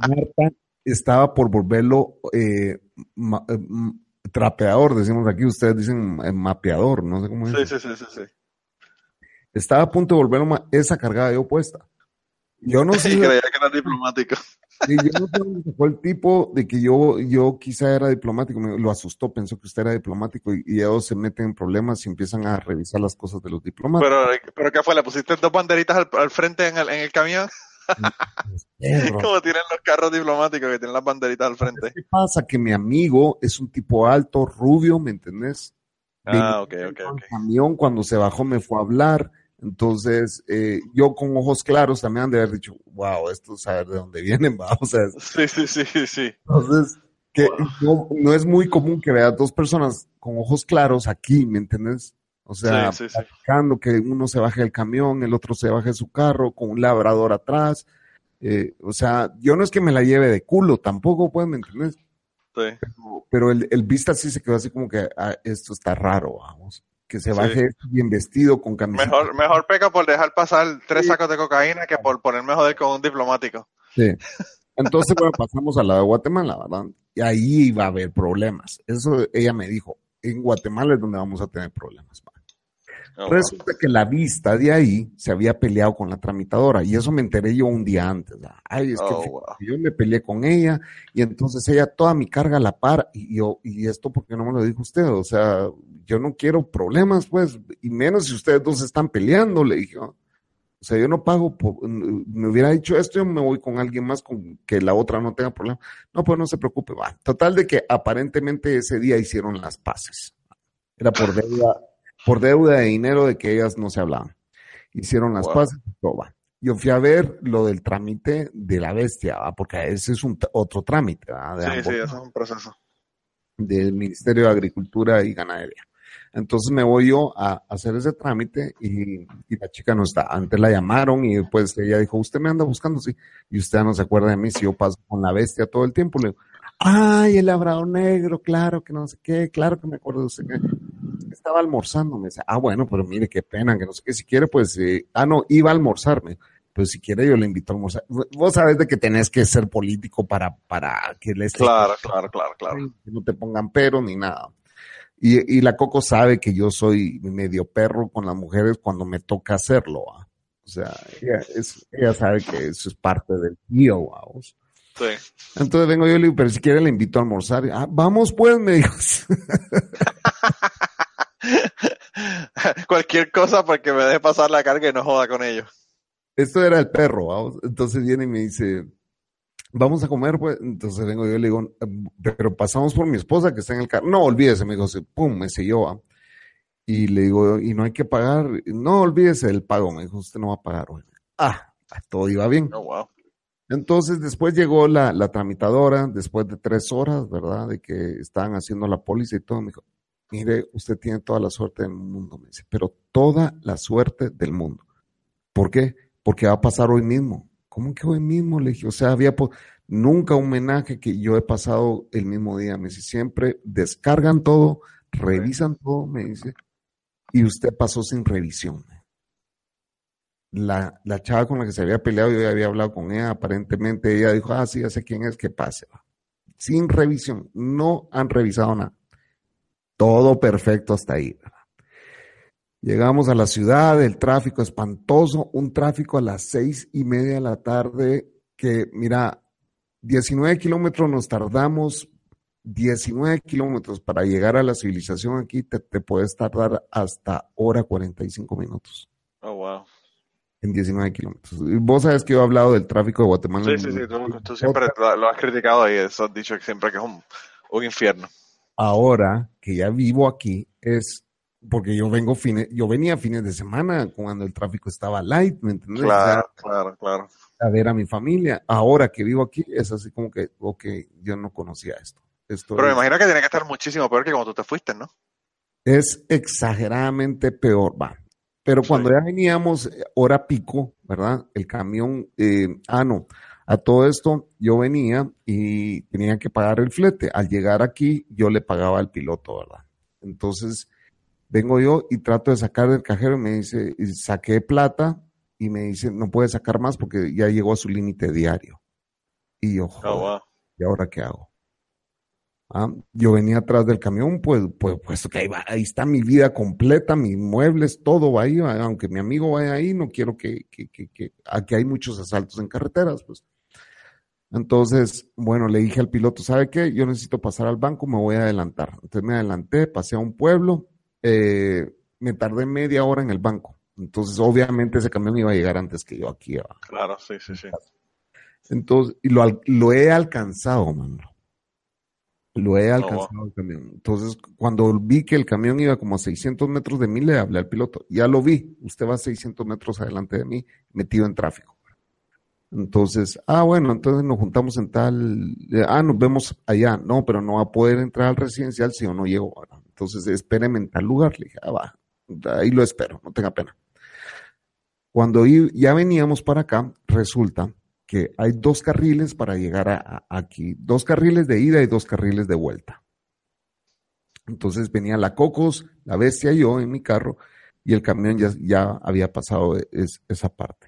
Marta estaba por volverlo eh, ma- eh, trapeador, decimos aquí, ustedes dicen eh, mapeador, no sé cómo es. Sí, sí, sí, sí, sí. Estaba a punto de volverlo esa cargada yo puesta. Yo no sé, Sí, creía que era diplomático. sí, yo no sé dónde sacó el tipo de que yo, yo quizá era diplomático, me lo asustó, pensó que usted era diplomático y, y ellos se meten en problemas y empiezan a revisar las cosas de los diplomáticos. Pero, pero ¿qué fue? ¿Le pusiste dos banderitas al, al frente en el, en el camión? Como tienen los carros diplomáticos que tienen las banderitas al frente. ¿Qué pasa? Que mi amigo es un tipo alto, rubio, ¿me entendés? Ah, ok, ok, en ok. camión, cuando se bajó me fue a hablar. Entonces, eh, yo con ojos claros también han de haber dicho, wow, esto saber de dónde vienen, va. O sea, Sí, sí, sí, sí, entonces, que no, no es muy común que veas dos personas con ojos claros aquí, ¿me entiendes? O sea, Sí, sí, que uno se baje del camión, el otro se baje de su carro con un labrador atrás. Eh, o sea, yo no es que me la lleve de culo, tampoco, pues, ¿me entiendes? Sí. pero el, el vista sí se quedó así como que ah, esto está raro, vamos. Que se Sí. baje bien vestido con camiseta. Mejor, mejor peca por dejar pasar tres Sí. sacos de cocaína que por ponerme a joder con un diplomático. Sí. Entonces, bueno, pasamos al lado de Guatemala, ¿verdad? Y ahí iba a haber problemas. Eso ella me dijo. En Guatemala es donde vamos a tener problemas. va. Oh, wow. Resulta que la vista de ahí se había peleado con la tramitadora y eso me enteré yo un día antes. Ay, es que Oh, wow. que yo me peleé con ella y entonces ella toda mi carga la para y yo, y esto porque no me lo dijo usted, o sea, yo no quiero problemas, pues, y menos si ustedes dos están peleando, le dije. O sea, yo no pago, por- me hubiera dicho esto, yo me voy con alguien más con que la otra no tenga problema. No, pues no se preocupe, va. Total de que aparentemente ese día hicieron las paces. Era por deuda, por deuda de dinero de que ellas no se hablaban. Hicieron las Wow. paces y todo va. Yo fui a ver lo del trámite de la bestia, ¿va? porque ese es un otro trámite. De Sí, ambos sí, es un proceso. del Ministerio de Agricultura y Ganadería. Entonces me voy yo a hacer ese trámite y, y la chica no está. Antes la llamaron y después ella dijo, usted me anda buscando, sí. Y usted no se acuerda de mí si yo paso con la bestia todo el tiempo. Le digo, ay, el labrador negro, claro que no sé qué, claro que me acuerdo de usted. Estaba almorzando, me dice, ah, bueno, pero mire qué pena, que no sé qué, si quiere, pues, eh, ah, no, iba a almorzarme. Pues si quiere yo le invito a almorzar. Vos sabés de que tenés que ser político para, para que les Claro, claro, claro, claro. que no te pongan pero ni nada. Y, y la Coco sabe que yo soy medio perro con las mujeres cuando me toca hacerlo. ¿va? O sea, ella, es- ella sabe que eso es parte del tío, vamos. Sí. Entonces vengo yo y le digo, pero si quiere le invito a almorzar. Ah, vamos pues, me dijo. Cualquier cosa porque me deje pasar la carga y no joda con ellos. Esto era el perro, vamos. Entonces viene y me dice, vamos a comer, pues. Entonces vengo yo y le digo, pero pasamos por mi esposa que está en el carro. No, olvídese, me dijo, pum, me selló. Y le digo, y no hay que pagar. No, olvídese del pago, me dijo, usted no va a pagar hoy. Ah, todo iba bien. Oh, wow. Entonces después llegó la, la tramitadora, después de tres horas, ¿verdad? De que estaban haciendo la póliza y todo, me dijo, mire, usted tiene toda la suerte del mundo, me dice, pero toda la suerte del mundo. ¿Por qué? Porque va a pasar hoy mismo. ¿Cómo que hoy mismo? Le dije, o sea, había nunca un homenaje que yo he pasado el mismo día. Me dice, siempre descargan todo, revisan todo, me dice, y usted pasó sin revisión. La, la chava con la que se había peleado, yo ya había hablado con ella, aparentemente ella dijo, ah, sí, ya sé quién es, que pase. va". Sin revisión, no han revisado nada. Todo perfecto hasta ahí. Llegamos a la ciudad, el tráfico espantoso, un tráfico a las seis y media de la tarde, que mira, 19 kilómetros nos tardamos, 19 kilómetros para llegar a la civilización aquí, te, te puedes tardar hasta hora 45 minutos Oh, wow. en 19 kilómetros. Vos sabes que yo he hablado del tráfico de Guatemala. Sí, sí, sí. Tú, tú siempre lo, has criticado y eso has dicho que siempre que es un, un infierno. Ahora que ya vivo aquí es porque yo vengo fines, yo venía fines de semana cuando el tráfico estaba light, ¿me entiendes? Claro, claro, claro. A ver a mi familia. Ahora que vivo aquí es así como que, ok, yo no conocía esto. Esto Pero me imagino que tiene que estar muchísimo peor que cuando tú te fuiste, ¿no? es exageradamente peor, va. Pero cuando Sí. ya veníamos, eh, hora pico, ¿verdad? El camión, eh, ah, no, a todo esto yo venía y tenía que pagar el flete. Al llegar aquí, yo le pagaba al piloto, ¿verdad? Entonces, Vengo yo y trato de sacar del cajero y me dice, y saqué plata y me dice, no puede sacar más porque ya llegó a su límite diario. Y yo, Oh, wow. ¿y ahora qué hago? Ah, yo venía atrás del camión, pues, pues, puesto que ahí, va- ahí está mi vida completa, mis muebles, todo va ahí, aunque mi amigo vaya ahí, no quiero que, que, que, que- aquí hay muchos asaltos en carreteras, pues. Entonces, bueno, le dije al piloto, ¿sabe qué? Yo necesito pasar al banco, me voy a adelantar. Entonces me adelanté, pasé a un pueblo, eh, me tardé media hora en el banco. Entonces, obviamente ese camión iba a llegar antes que yo aquí. ¿va? Claro, sí, sí, sí. Entonces, y lo, he alcanzado, mano. Lo he wow. alcanzado el camión. Entonces, cuando vi que el camión iba como a 600 metros de mí, le hablé al piloto. Ya lo vi, usted va a 600 metros adelante de mí, metido en tráfico. Entonces, ah, bueno, entonces nos juntamos en tal, eh, ah, nos vemos allá. No, pero no va a poder entrar al residencial si yo no llego. ¿verdad? Entonces, espéreme en tal lugar. Le dije, ah, va, ahí lo espero, no tenga pena. Cuando ya veníamos para acá, resulta que hay dos carriles para llegar a, aquí, dos carriles de ida y dos carriles de vuelta. Entonces venía la Cocos, la Bestia y yo en mi carro y el camión ya, ya había pasado es- esa parte.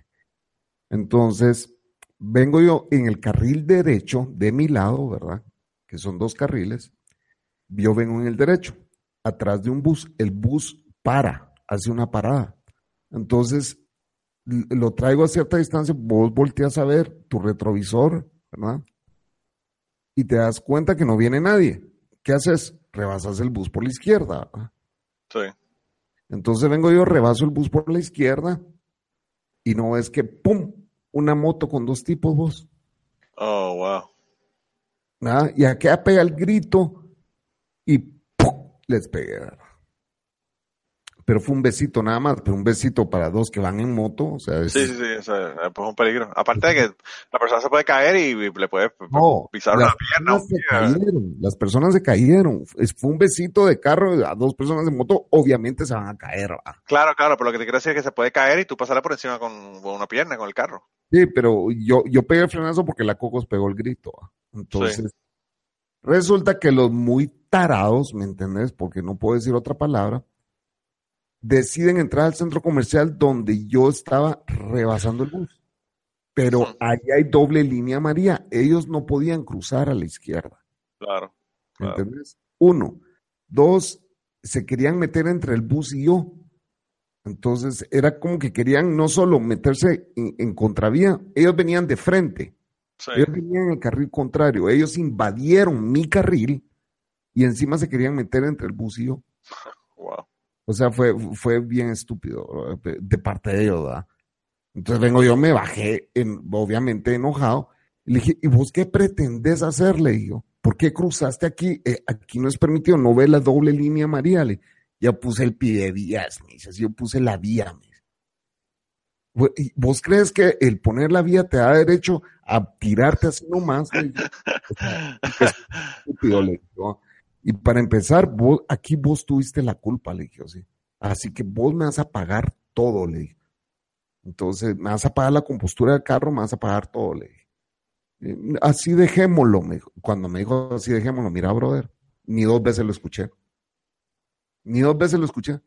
Entonces vengo yo en el carril derecho de mi lado, ¿verdad? Que son dos carriles. Yo vengo en el derecho, atrás de un bus. El bus para, hace una parada. Entonces lo traigo a cierta distancia, vos volteas a ver tu retrovisor, ¿verdad? Y te das cuenta que no viene nadie. ¿Qué haces? Rebasas el bus por la izquierda. ¿verdad? Sí. Entonces vengo yo, rebaso el bus por la izquierda y no es que, ¡pum! Una moto con dos tipos vos. Oh, wow. ¿verdad? Y acá pega el grito y ¡pum! les pegué. Pero fue un besito nada más, pero un besito para dos que van en moto. O sea, es- Sí, sí, sí, o sea, pues es un peligro. Aparte de que la persona se puede caer y le puede No, pisar las una pierna. personas un se pie. cayeron, las personas se cayeron. Es- Fue un besito de carro a dos personas de moto, obviamente se van a caer. ¿va? Claro, claro, pero lo que te quiero decir es que se puede caer y tú pasarle por encima con una pierna, con el carro. Sí, pero yo, yo pegué el frenazo porque la Cocos pegó el grito. Entonces, resulta que los muy tarados, ¿me entendés? Porque no puedo decir otra palabra, deciden entrar al centro comercial donde yo estaba rebasando el bus. Pero Ujú. ahí hay doble línea María. Ellos no podían cruzar a la izquierda. Claro. ¿Me entendés? Uno. Dos, se querían meter entre el bus y yo. Entonces, era como que querían no solo meterse en, en contravía, ellos venían de frente, Sí. ellos venían en el carril contrario, ellos invadieron mi carril y encima se querían meter entre el bus y yo. Wow. O sea, fue, fue bien estúpido eh, de parte de ellos, ¿verdad? Entonces vengo yo, me bajé, en, obviamente enojado, y le dije, ¿y vos qué pretendés hacer? Le digo, ¿por qué cruzaste aquí? Eh, aquí no es permitido, no ve la doble línea María. Le, ya puse el pie vías, me dice, yo puse la vía. Me. "Vos- ¿y ¿Vos crees que el poner la vía te da derecho a tirarte así nomás? Le dije, "O sea, es estúpido, le digo. Y para empezar, vos, aquí vos tuviste la culpa, le dije así. Así que vos me vas a pagar todo, le dije. Entonces, me vas a pagar la compostura del carro, me vas a pagar todo, le dije. Eh, Así dejémoslo, me dijo. Cuando me dijo así dejémoslo, mira, brother, ni dos veces lo escuché. Ni dos veces lo escuché.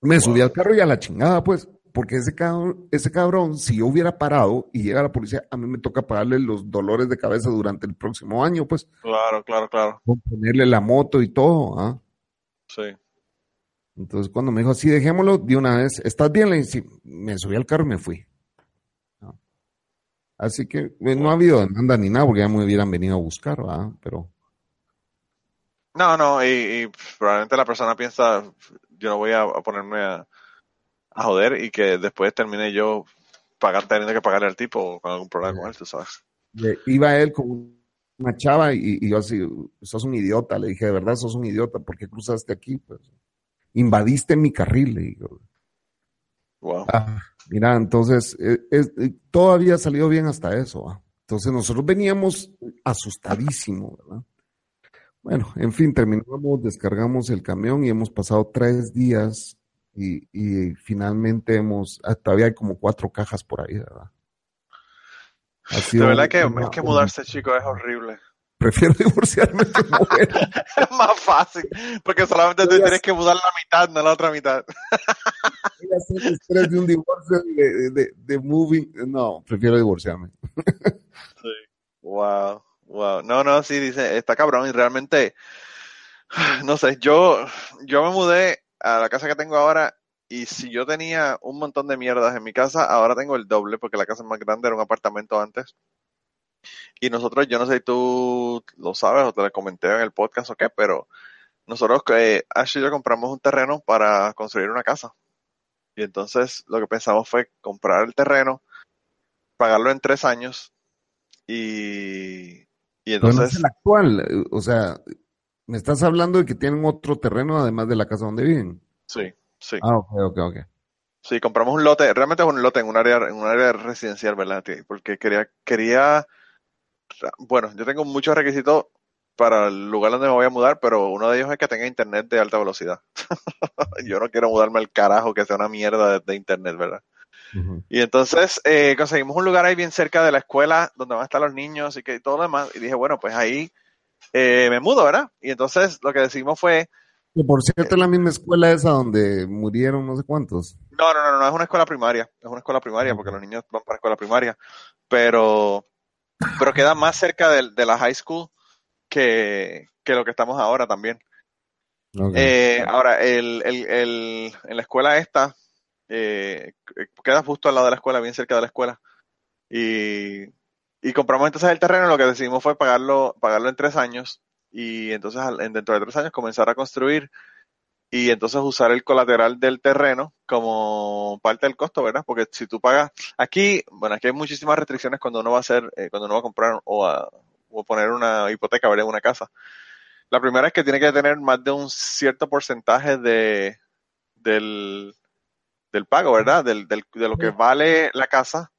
Me subí al carro y a la chingada, pues, porque ese cabrón, ese cabrón, si yo hubiera parado y llega la policía, a mí me toca pagarle los dolores de cabeza durante el próximo año, pues, Claro, claro, claro. ponerle la moto y todo, ¿ah? Sí. Entonces, cuando me dijo así, dejémoslo de una vez, ¿estás bien? Le dije, me subí al carro y me fui. ¿no? Así que eh, no ha habido demanda ni nada, porque ya me hubieran venido a buscar, ¿verdad? Pero, No, no, y, y probablemente la persona piensa, yo no voy a, a ponerme a, a joder y que después termine yo pagar, teniendo que pagarle al tipo con algún problema con él, tú sabes. le- iba él con una chava y, y yo así, sos un idiota, le dije, de verdad sos un idiota, ¿por qué cruzaste aquí? Pues, invadiste mi carril, le digo. Wow. Ah, mira, entonces, eh, eh, todo había salido bien hasta eso. ¿va? Entonces nosotros veníamos asustadísimos, ¿verdad? Bueno, en fin, terminamos, descargamos el camión y hemos pasado tres días y, y finalmente hemos, ah, todavía hay como cuatro cajas por ahí, ¿verdad? De verdad que, una- es que mudarse, chico, es horrible. prefiero divorciarme que mover. Es más fácil, porque solamente tú tienes que mudar la mitad, no la otra mitad. De un divorcio de, de, de moving. No, prefiero divorciarme. Wow, wow. No, no, sí, dice, está cabrón y realmente, no sé, yo, yo me mudé a la casa que tengo ahora y si yo tenía un montón de mierdas en mi casa, ahora tengo el doble porque la casa más grande, era un apartamento antes. Y nosotros, yo no sé si tú lo sabes o te lo comenté en el podcast o qué, pero nosotros que Ash y yo compramos un terreno para construir una casa. Y entonces lo que pensamos fue comprar el terreno, pagarlo en tres años y, y Pero no entonces... es el actual. O sea, me estás hablando de que tienen otro terreno además de la casa donde viven. Sí, sí. Ah, ok, ok, ok. Sí, compramos un lote, realmente es un lote en un área, en un área residencial, ¿verdad? Porque quería, quería, bueno, yo tengo muchos requisitos para el lugar donde me voy a mudar, pero uno de ellos es que tenga internet de alta velocidad. yo no quiero mudarme al carajo que sea una mierda de, de internet, ¿verdad? Y entonces eh, conseguimos un lugar ahí bien cerca de la escuela donde van a estar los niños y que y todo lo demás. Y dije, bueno, pues ahí eh, me mudo, ¿verdad? Y entonces lo que decidimos fue, Que por cierto, es la misma escuela esa donde murieron no sé cuántos. No, no, no, no, es una escuela primaria, es una escuela primaria porque los niños van para escuela primaria, pero, pero queda más cerca de, de la high school que, que lo que estamos ahora también. Eh, ahora, el, el, el, en la escuela esta, eh, queda justo al lado de la escuela, bien cerca de la escuela, y, y compramos entonces el terreno, lo que decidimos fue pagarlo, pagarlo en tres años, y entonces dentro de tres años comenzar a construir y entonces usar el colateral del terreno como parte del costo, ¿verdad? Porque si tú pagas, aquí, bueno, aquí hay muchísimas restricciones cuando uno va a hacer, eh, cuando uno va a comprar o a, o poner una hipoteca, ¿verdad? Una casa. La primera es que tiene que tener más de un cierto porcentaje de, del, del pago, ¿verdad? Del, del- de lo que vale la casa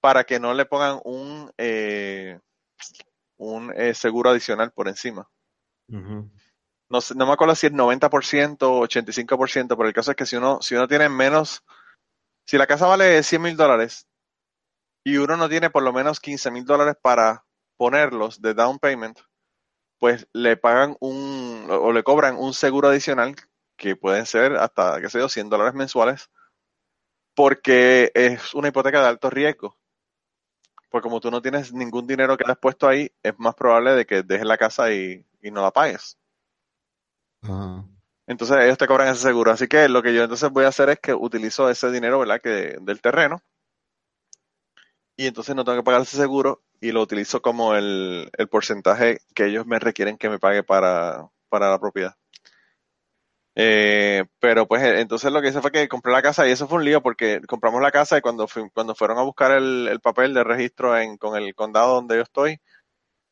para que no le pongan un, eh, un eh, seguro adicional por encima. No, sé- no me acuerdo si es 90% o 85%, pero el caso es que si uno, si uno tiene menos, si la casa vale 100 mil dólares y uno no tiene por lo menos 15 mil dólares para ponerlos de down payment, pues le pagan un, o le cobran un seguro adicional que pueden ser hasta, qué sé yo, 100 dólares mensuales, porque es una hipoteca de alto riesgo. Porque como tú no tienes ningún dinero que has puesto ahí, es más probable de que dejes la casa y, y no la pagues. Ajá. Entonces ellos te cobran ese seguro. Así que lo que yo entonces voy a hacer es que utilizo ese dinero, ¿verdad? Que del terreno. Y entonces no tengo que pagar ese seguro y lo utilizo como el, el porcentaje que ellos me requieren que me pague para, para la propiedad. Eh, pero pues eh, entonces lo que hice fue que compré la casa y eso fue un lío porque compramos la casa y cuando, fui- cuando fueron a buscar el, el papel de registro en, con el condado donde yo estoy,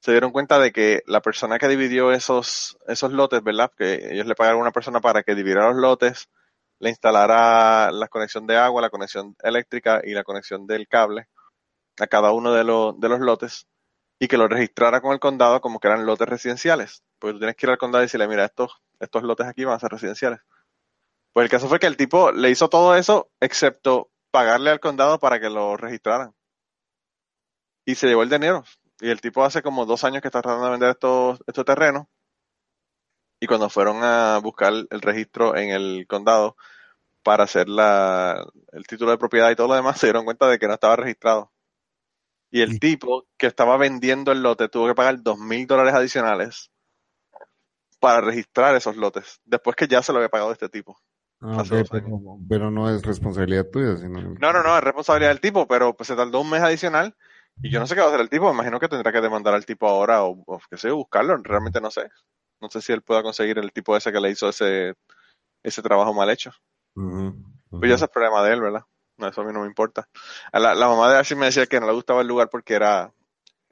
se dieron cuenta de que la persona que dividió esos, esos lotes, ¿verdad? Que ellos le pagaron a una persona para que dividiera los lotes, le instalara la conexión de agua, la conexión eléctrica y la conexión del cable a cada uno de, de los lotes y que lo registrara con el condado como que eran lotes residenciales. Porque tú tienes que ir al condado y decirle, mira, estos, estos lotes aquí van a ser residenciales. Pues el caso fue que el tipo le hizo todo eso excepto pagarle al condado para que lo registraran. Y se llevó el dinero. Y el tipo hace como dos años que está tratando de vender estos, estos terrenos. Y cuando fueron a buscar el registro en el condado para hacer la, el título de propiedad y todo lo demás, se dieron cuenta de que no estaba registrado. Y el Sí. tipo que estaba vendiendo el lote tuvo que pagar dos mil dólares adicionales para registrar esos lotes, después que ya se lo había pagado este tipo. Ah, pero, pero no es responsabilidad tuya, sino... No, no, no, es responsabilidad del tipo, pero pues se tardó un mes adicional y yo no sé qué va a hacer el tipo, me imagino que tendrá que demandar al tipo ahora o, o qué sé, buscarlo, realmente no sé. No sé si él pueda conseguir el tipo ese que le hizo ese, ese trabajo mal hecho. Ujú, Pues ya ese es problema de él, ¿verdad? No, eso a mí no me importa. A La, la mamá de Ashley me decía que no le gustaba el lugar porque era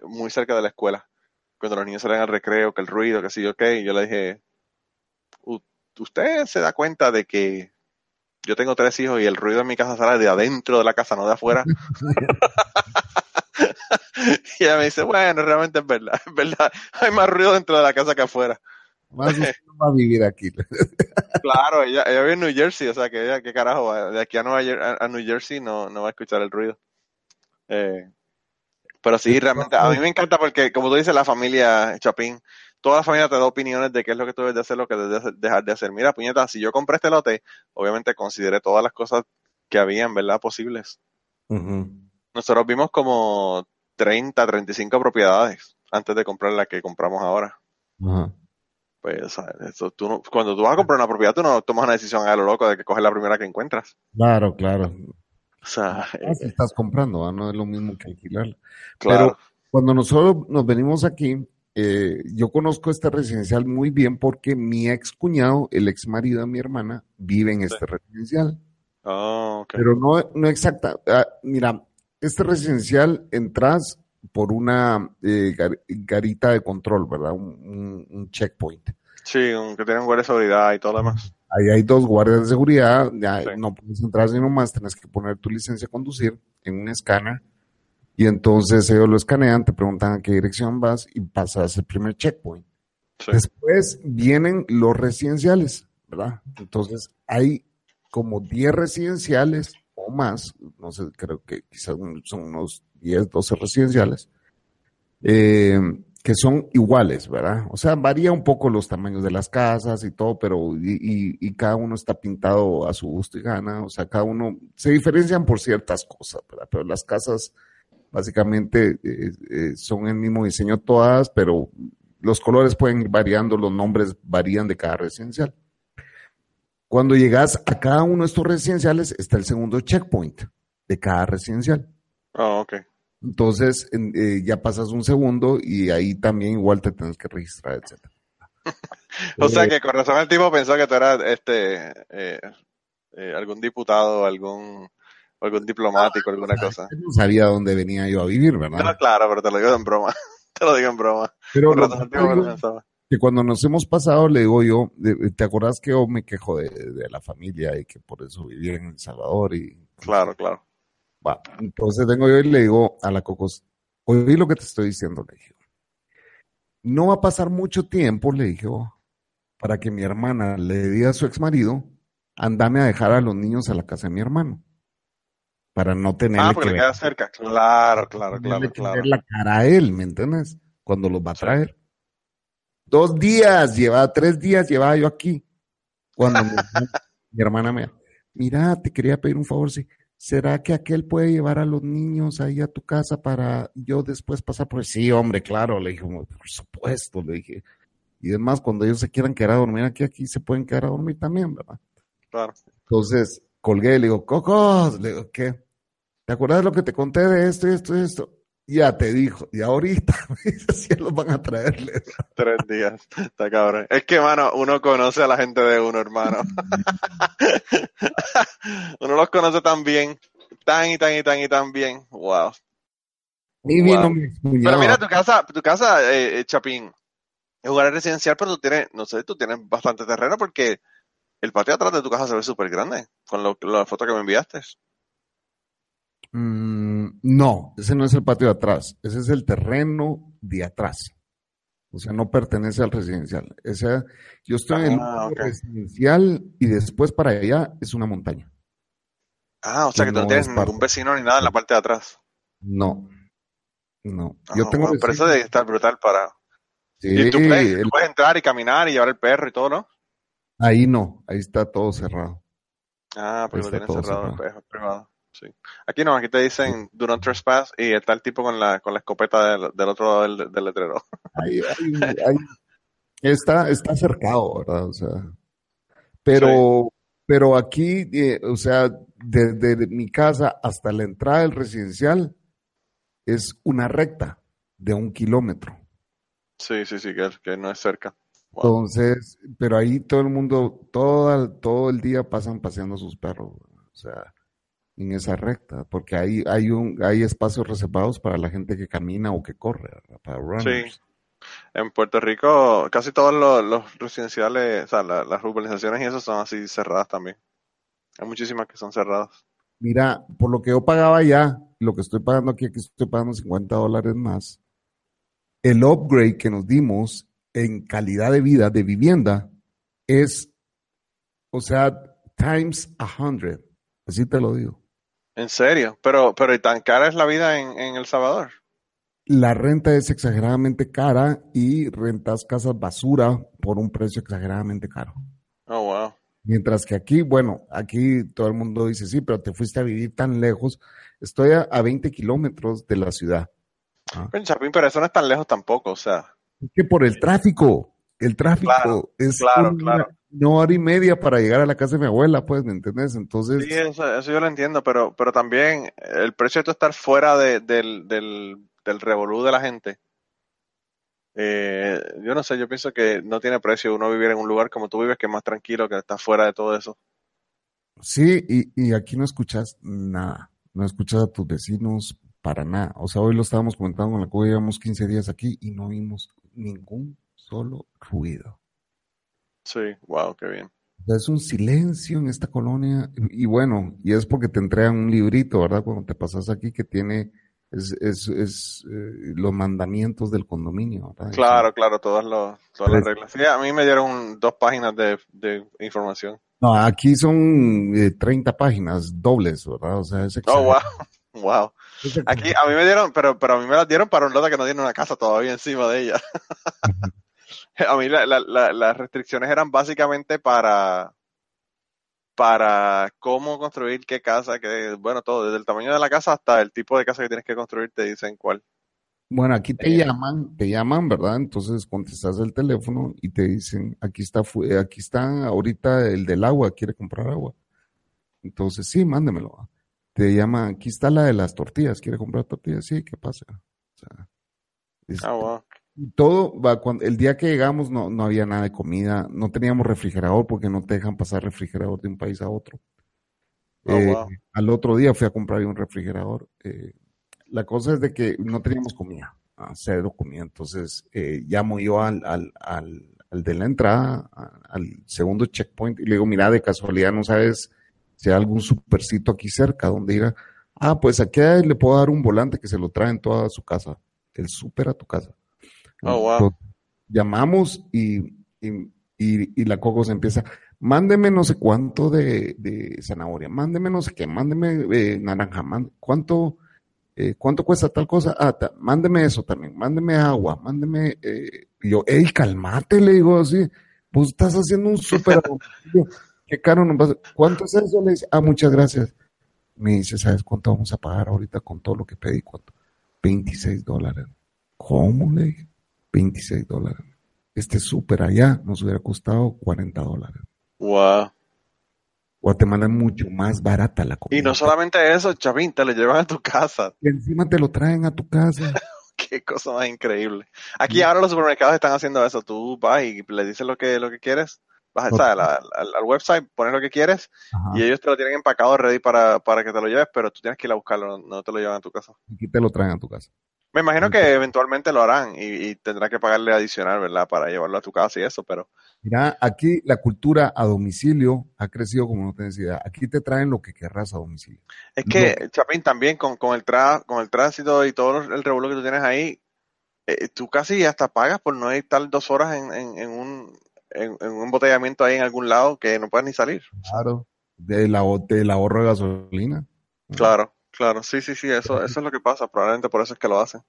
muy cerca de la escuela. Cuando los niños salían al recreo, que el ruido, que sí, qué, y yo le dije, "U- ¿usted se da cuenta de que yo tengo tres hijos y el ruido en mi casa sale de adentro de la casa, no de afuera? y ella me dice, bueno, realmente es verdad, es verdad. Hay más ruido dentro de la casa que afuera. Más no va a vivir aquí. Claro, ella, ella vive en New Jersey, o sea que ella, qué carajo, de aquí a, Nueva Jer- a, New Jersey no, no va a escuchar el ruido. Eh, Pero sí, realmente, a mí me encanta porque, como tú dices, la familia Chapín, toda la familia te da opiniones de qué es lo que tú debes de hacer, lo que debes de dejar de hacer. Mira, puñeta, si yo compré este lote, obviamente consideré todas las cosas que habían, ¿verdad? Posibles. Nosotros vimos como 30, 35 propiedades antes de comprar la que compramos ahora. Pues, ¿sabes? Eso, tú no- cuando tú vas a comprar una propiedad, tú no tomas una decisión a lo loco de que coges la primera que encuentras. Claro, claro. O sea, Ah, si estás comprando, ¿va? no es lo mismo que alquilarla. claro. Cuando nosotros nos venimos aquí, eh, yo conozco este residencial muy bien porque mi ex cuñado, el ex marido de mi hermana, vive en este residencial. Oh. Pero no, no exacta. ah, mira, este residencial entras por una eh, gar- garita de control, ¿verdad? Un, un- un checkpoint. Sí, que tienen guardia de seguridad y todo lo demás. Ahí hay dos guardias de seguridad, ya Sí. no puedes entrar sino más, tenés que poner tu licencia a conducir en un escáner y entonces ellos lo escanean, te preguntan a qué dirección vas y pasas el primer checkpoint. Sí. Después vienen los residenciales, ¿verdad? Entonces hay como 10 residenciales más, no sé, creo que quizás son unos 10, 12 residenciales, eh, que son iguales, ¿verdad? O sea, varía un poco los tamaños de las casas y todo, pero y cada uno está pintado a su gusto y gana, o sea, cada uno se diferencian por ciertas cosas, ¿verdad? Pero las casas básicamente eh, eh, son el mismo diseño todas, pero los colores pueden ir variando, los nombres varían de cada residencial. Cuando llegas a cada uno de estos residenciales está el segundo checkpoint de cada residencial. Oh, ok. Entonces en- eh, ya pasas un segundo y ahí también igual te tienes que registrar, etc. O sea Eh, que con razón el tipo pensó que tú eras este eh, eh, algún diputado, algún algún diplomático, alguna cosa. no sabía dónde venía yo a vivir, ¿verdad? No, claro, pero te lo digo en broma. Te lo digo en broma. Pero Con lo razón el que cuando nos hemos pasado, le digo yo, ¿te acordás que yo me quejo de, de la familia y que por eso vivía en El Salvador? Y, Claro, claro. Va, entonces vengo yo y le digo a la Cocos, oí lo que te estoy diciendo, le dije. No va a pasar mucho tiempo, le dije, oh, para que mi hermana le diga a su ex marido, andame a dejar a los niños a la casa de mi hermano. Para no tenerle Ah, porque que le ver, queda cerca. Claro, claro, claro, claro. la cara a él, ¿me entiendes? Cuando los va a traer. Dos días, llevaba tres días, llevaba yo aquí. Cuando mi, mi hermana me mira, te quería pedir un favor, sí. ¿Será que aquel puede llevar a los niños ahí a tu casa para yo después pasar por Sí, hombre, claro, le dije, por supuesto, le dije. Y además, cuando ellos se quieran quedar a dormir aquí, aquí se pueden quedar a dormir también, ¿verdad? Claro. Entonces, colgué y le digo, Cocos, le digo, ¿qué? ¿Te acuerdas de lo que te conté de esto y esto y esto? Ya te dijo, y ahorita, sí los van a traerle. Tres días. Está cabrón. Es que, mano, uno conoce a la gente de uno, hermano. uno los conoce tan bien. Tan y tan y tan y tan bien. Wow. Wow. Pero mira, tu casa, tu casa, eh, eh, Chapín, es un área residencial, pero tú tienes, no sé, tú tienes bastante terreno porque el patio atrás de tu casa se ve súper grande, con lo, la foto que me enviaste. Mm, no, ese no es el patio de atrás, ese es el terreno de atrás. O sea, no pertenece al residencial. Ese, yo estoy en el Ah, residencial y después para allá es una montaña. Ah, o sea que no No tienes ningún vecino ni nada en la parte de atrás. No, no. Ah, Yo tengo bueno, pero eso debe estar brutal para... Sí, y tú puedes, el- tú puedes entrar y caminar y llevar el perro y todo, ¿no? ahí no, ahí está todo cerrado. Ah, pero lo todo cerrado el cerrado. perro, privado. Sí. Aquí no, aquí te dicen do not trespass y está el tipo con la, con la escopeta del, del otro lado del, del letrero. Ahí, ahí- ahí está, está cercado, ¿verdad? O sea, pero, pero aquí, eh, o sea, desde mi casa hasta la entrada del residencial es una recta de un kilómetro. Sí, sí, sí, que, que no es cerca. Wow. Entonces, pero ahí todo el mundo, todo, todo el día pasan paseando sus perros, o sea, en esa recta, porque ahí hay un, hay espacios reservados para la gente que camina o que corre, ¿verdad? para runners. En Puerto Rico, casi todos los, los residenciales, o sea, la- las urbanizaciones y eso son así cerradas también. Hay muchísimas que son cerradas. Mira, por lo que yo pagaba allá, lo que estoy pagando aquí, aquí estoy pagando 50 dólares más. El upgrade que nos dimos en calidad de vida, de vivienda, es, o sea, times a hundred. Así te lo digo. En serio, pero, pero ¿y tan cara es la vida en, en El Salvador? la renta es exageradamente cara y rentas casas basura por un precio exageradamente caro. Oh, wow. Mientras que aquí, bueno, aquí todo el mundo dice, sí, pero te fuiste a vivir tan lejos. Estoy a, a 20 kilómetros de la ciudad. Pero, Chapín, pero eso no es tan lejos tampoco, o sea. Es que por el tráfico, el tráfico Claro, es claro, una, claro. Una hora y media para llegar a la casa de mi abuela, pues, ¿me entendés? Entonces, Sí, eso, eso yo lo entiendo, pero, pero también el precio de estar fuera de- del, del, del revolú de la gente. eh, yo no sé, yo pienso que no tiene precio uno vivir en un lugar como tú vives, que es más tranquilo, que está fuera de todo eso. sí, y, y aquí no escuchas nada, no escuchas a tus vecinos para nada. O sea, hoy lo estábamos comentando con la que llevamos 15 días aquí y no vimos ningún solo ruido. Sí, wow, qué bien. Es un silencio en esta colonia. Y, bueno, y es porque te entregan un librito, ¿verdad? Cuando te pasas aquí que tiene es, es, es, eh, los mandamientos del condominio, ¿verdad? Claro, claro, todas, los, todas las reglas. Sí, a mí me dieron dos páginas de, de información. No, aquí son eh, 30 páginas dobles, ¿verdad? O sea, es Oh, exagerado. wow, wow. Es Aquí a mí me dieron, pero, pero a mí me las dieron para un lote que no tiene una casa todavía encima de ella. a mí la- la- la- las restricciones eran básicamente para, para cómo construir qué casa, que, bueno, todo, desde el tamaño de la casa hasta el tipo de casa que tienes que construir, te dicen cuál. Bueno, aquí te Eh. llaman, te llaman, ¿verdad? Entonces contestas el teléfono y te dicen, aquí está, aquí está ahorita el del agua, quiere comprar agua. Entonces, sí, mándemelo. Te llama, aquí está la de las tortillas, quiere comprar tortillas, sí, ¿qué pasa? O sea, es- Ah, wow. Todo va cuando el día que llegamos no, no había nada de comida, no teníamos refrigerador porque no te dejan pasar refrigerador de un país a otro. Oh, Eh, wow. Al otro día fui a comprar un refrigerador. eh, la cosa es de que no teníamos comida, ah, cero comida. Entonces eh, llamo yo al, al, al, al de la entrada, al segundo checkpoint, y le digo, mira, de casualidad no sabes si hay algún supercito aquí cerca donde ir a... Ah, pues aquí le puedo dar un volante que se lo trae en toda su casa, el súper a tu casa. Oh, wow. Llamamos y, y, y, y la Coco se empieza, mándeme no sé cuánto de, de zanahoria, mándeme no sé qué, mándeme eh, naranja, cuánto, eh, cuánto cuesta tal cosa, ah, ta- mándeme eso también, mándeme agua, mándeme, eh, y yo, hey, calmate, le digo así, pues estás haciendo un súper, qué caro nos vas a- ¿cuánto es eso? Le dice, ah, muchas gracias. Me dice, ¿sabes cuánto vamos a pagar ahorita con todo lo que pedí? ¿Cuánto? 26 dólares. ¿Cómo? Le dije, 26 dólares. Este súper allá nos hubiera costado 40 dólares. Wow. Guatemala es mucho más barata la comida. Y no solamente eso, Chavín, te lo llevan a tu casa. Y encima te lo traen a tu casa. Qué cosa más increíble. Aquí ahora los supermercados están haciendo eso. Tú vas y le dices lo que, lo que quieres. Vas a la- al, al website, pones lo que quieres Ajá. y ellos te lo tienen empacado ready para, para que te lo lleves, pero tú tienes que ir a buscarlo, no, no te lo llevan a tu casa. Aquí te lo traen a tu casa. Me imagino que eventualmente lo harán y, y tendrás que pagarle adicional, ¿verdad? Para llevarlo a tu casa y eso, pero Mira, aquí la cultura a domicilio ha crecido como no tienes idea. Aquí te traen lo que querrás a domicilio. es que, Chapín, también con, con el tra con el tránsito y todo el revuelo que tú tienes ahí, eh, tú casi hasta pagas por no estar dos horas en, en, en un en, en un embotellamiento ahí en algún lado que no puedes ni salir. Claro. Del, del ahorro de gasolina. Claro, claro, sí, sí, sí, eso, eso es lo que pasa, probablemente por eso es que lo hacen.